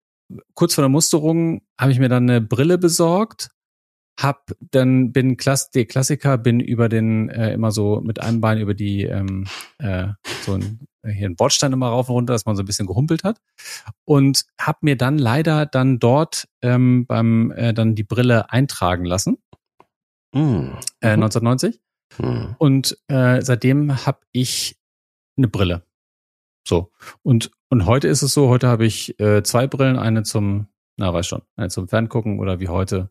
kurz vor der Musterung habe ich mir dann eine Brille besorgt hab dann bin Klass der Klassiker bin über den äh, immer so mit einem Bein über die ähm, äh, so ein, hier ein Bordstein immer rauf und runter, dass man so ein bisschen gehumpelt hat und hab mir dann leider dann dort ähm, beim äh, dann die Brille eintragen lassen mm. äh, 1990 mm. und äh, seitdem hab ich eine Brille so und und heute ist es so heute habe ich äh, zwei Brillen eine zum na weiß schon eine zum Ferngucken oder wie heute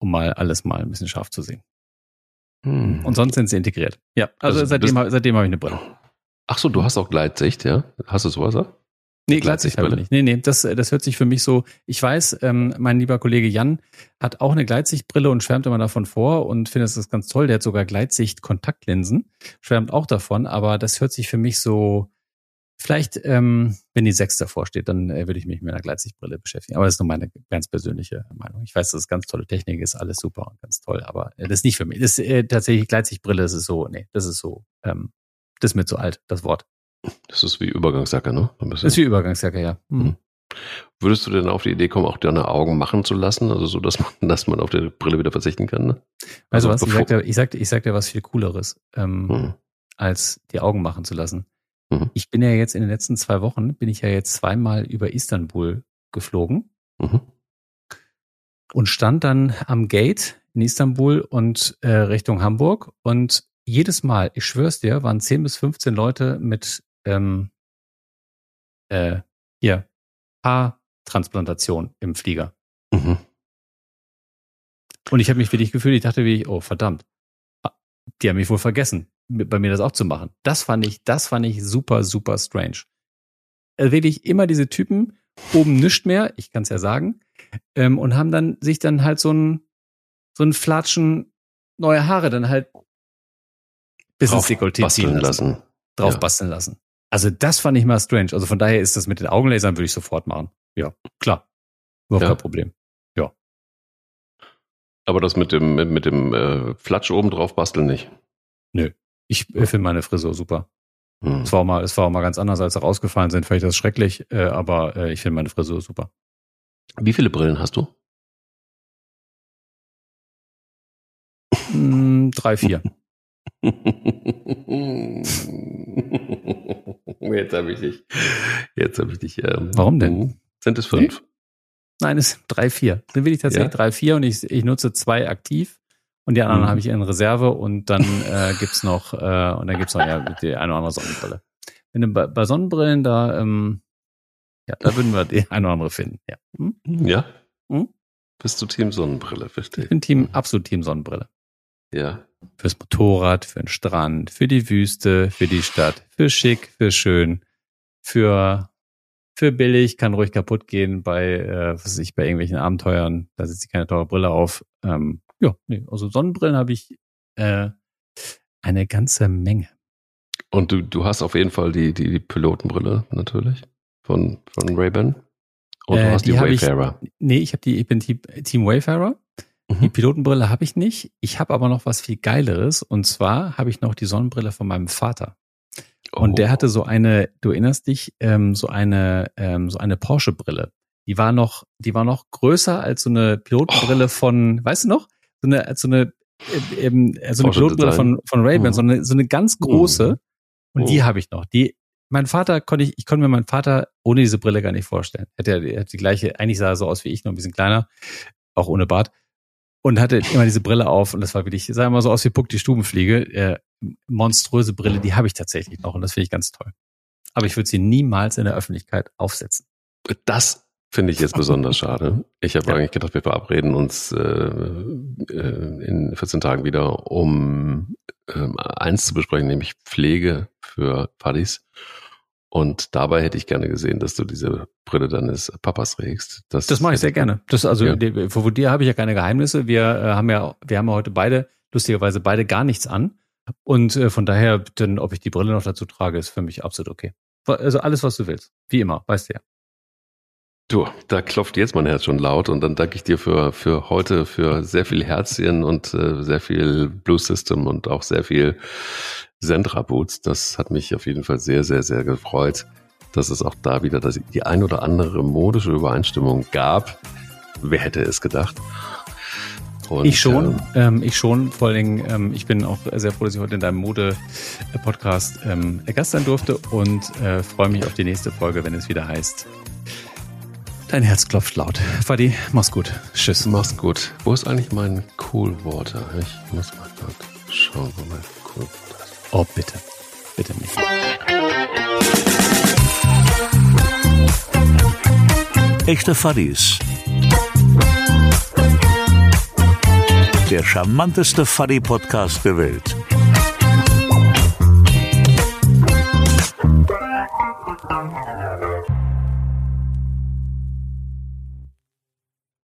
um mal alles mal ein bisschen scharf zu sehen. Hm. Und sonst sind sie integriert. Ja, also, also seitdem, seitdem habe ich eine Brille. Ach so, du hast auch Gleitsicht, ja? Hast du sowas? Ja? Nee, ich nicht. Nee, nee, das, das hört sich für mich so, ich weiß, ähm, mein lieber Kollege Jan hat auch eine Gleitsichtbrille und schwärmt immer davon vor und findet das ganz toll. Der hat sogar Gleitsicht-Kontaktlinsen, schwärmt auch davon, aber das hört sich für mich so, Vielleicht, ähm, wenn die 6 davor steht, dann äh, würde ich mich mit einer Gleitsichtbrille beschäftigen. Aber das ist nur meine ganz persönliche Meinung. Ich weiß, das ist ganz tolle Technik, ist alles super und ganz toll, aber äh, das ist nicht für mich. Das ist äh, tatsächlich Gleitsichtbrille, das ist so, nee, das ist so, ähm, das ist mir zu alt, das Wort. Das ist wie Übergangsjacke, ne? Das ist wie Übergangsjacke, ja. Mhm. Würdest du denn auf die Idee kommen, auch deine Augen machen zu lassen? Also so, dass man, dass man auf die Brille wieder verzichten kann? Ne? Also, also was, ich sag, dir, ich, sag, ich sag dir was viel Cooleres, ähm, mhm. als die Augen machen zu lassen. Mhm. Ich bin ja jetzt in den letzten zwei Wochen, bin ich ja jetzt zweimal über Istanbul geflogen mhm. und stand dann am Gate in Istanbul und äh, Richtung Hamburg und jedes Mal, ich schwör's dir, waren 10 bis 15 Leute mit ähm, äh, hier Haartransplantation im Flieger. Mhm. Und ich habe mich wirklich gefühlt, ich dachte wie, oh verdammt, ah, die haben mich wohl vergessen bei mir das auch zu machen. Das fand ich, das fand ich super, super strange. Also wirklich immer diese Typen, oben nischt mehr, ich kann es ja sagen, ähm, und haben dann sich dann halt so ein, so ein Flatschen neue Haare dann halt bis ins Dekolleté ziehen lassen. lassen. Drauf ja. basteln lassen. Also das fand ich mal strange. Also von daher ist das mit den Augenlasern würde ich sofort machen. Ja, klar. Überhaupt ja. kein Problem. Ja. Aber das mit dem, mit, mit dem äh, Flatsch oben drauf basteln nicht. Nö. Ich äh, finde meine Frisur super. Hm. Es war auch mal, es war auch mal ganz anders, als sie rausgefallen sind. Vielleicht ist das schrecklich, äh, aber äh, ich finde meine Frisur super. Wie viele Brillen hast du? Mm, drei, vier. Jetzt habe ich dich. Jetzt habe ich dich. Ähm, Warum denn? Sind es fünf? Nee? Nein, es sind drei, vier. Sind wirklich tatsächlich ja? drei, vier und ich, ich nutze zwei aktiv und die anderen mhm. habe ich in Reserve und dann äh, gibt's noch äh, und dann gibt's noch ja die eine oder andere Sonnenbrille. Wenn du bei, bei Sonnenbrillen da ähm, ja, da würden wir die eine oder andere finden. Ja. Hm? Ja. Hm? Bist du Team Sonnenbrille, verstehe. Ich bin Team absolut Team Sonnenbrille. Ja. Fürs Motorrad, für den Strand, für die Wüste, für die Stadt, für schick, für schön, für für billig, kann ruhig kaputt gehen bei, äh, was weiß ich, bei irgendwelchen Abenteuern. Da setzt sich keine teure Brille auf. Ähm, ja, nee, also Sonnenbrillen habe ich äh, eine ganze Menge. Und du, du hast auf jeden Fall die, die, die Pilotenbrille natürlich von, von Ray-Ban. Und äh, du hast die, die Wayfarer. Ich, nee, ich habe die, ich bin Team Wayfarer. Mhm. Die Pilotenbrille habe ich nicht. Ich habe aber noch was viel Geileres. Und zwar habe ich noch die Sonnenbrille von meinem Vater. Und oh. der hatte so eine, du erinnerst dich, ähm, so eine, ähm, so eine Porsche-Brille. Die war noch, die war noch größer als so eine Pilotenbrille oh. von, weißt du noch? so eine, so eine, äh, eben, so also eine Pilotbrille von, von Ray-Ban, mhm. so, eine, so eine ganz große. Mhm. Und die oh. habe ich noch. Die, mein Vater konnte ich, ich konnte mir meinen Vater ohne diese Brille gar nicht vorstellen. Hätte er, hat die gleiche, eigentlich sah er so aus wie ich, nur ein bisschen kleiner, auch ohne Bart. Und hatte immer diese Brille auf und das war wirklich, sah immer so aus wie Puck die Stubenfliege. Äh, monströse Brille, die habe ich tatsächlich noch und das finde ich ganz toll. Aber ich würde sie niemals in der Öffentlichkeit aufsetzen. Das finde ich jetzt besonders schade. Ich habe ja. eigentlich gedacht, wir verabreden uns äh, äh, in 14 Tagen wieder, um äh, eins zu besprechen, nämlich Pflege für Paddies. Und dabei hätte ich gerne gesehen, dass du diese Brille deines Papas trägst. Das, das mache ich sehr gerne. Das also ja. vor dir habe ich ja keine Geheimnisse. Wir äh, haben ja, wir haben ja heute beide lustigerweise beide gar nichts an. Und äh, von daher, denn ob ich die Brille noch dazu trage, ist für mich absolut okay. Also alles, was du willst. Wie immer, weißt du ja. Du, da klopft jetzt mein Herz schon laut und dann danke ich dir für, für heute, für sehr viel Herzchen und äh, sehr viel Blue System und auch sehr viel Sendra Boots. Das hat mich auf jeden Fall sehr, sehr, sehr gefreut, dass es auch da wieder die ein oder andere modische Übereinstimmung gab. Wer hätte es gedacht? Und, ich schon, ähm, ähm, ich schon. Vor allen Dingen, ähm, ich bin auch sehr froh, dass ich heute in deinem Mode-Podcast ähm, Gast sein durfte und äh, freue mich auf die nächste Folge, wenn es wieder heißt. Dein Herz klopft laut. Fadi, mach's gut. Tschüss. Mach's gut. Wo ist eigentlich mein Cool Water? Ich muss mal dort schauen, wo mein Cool Water ist. Oh, bitte. Bitte nicht. Echte Fadis. Der charmanteste Fuddy-Podcast der Welt.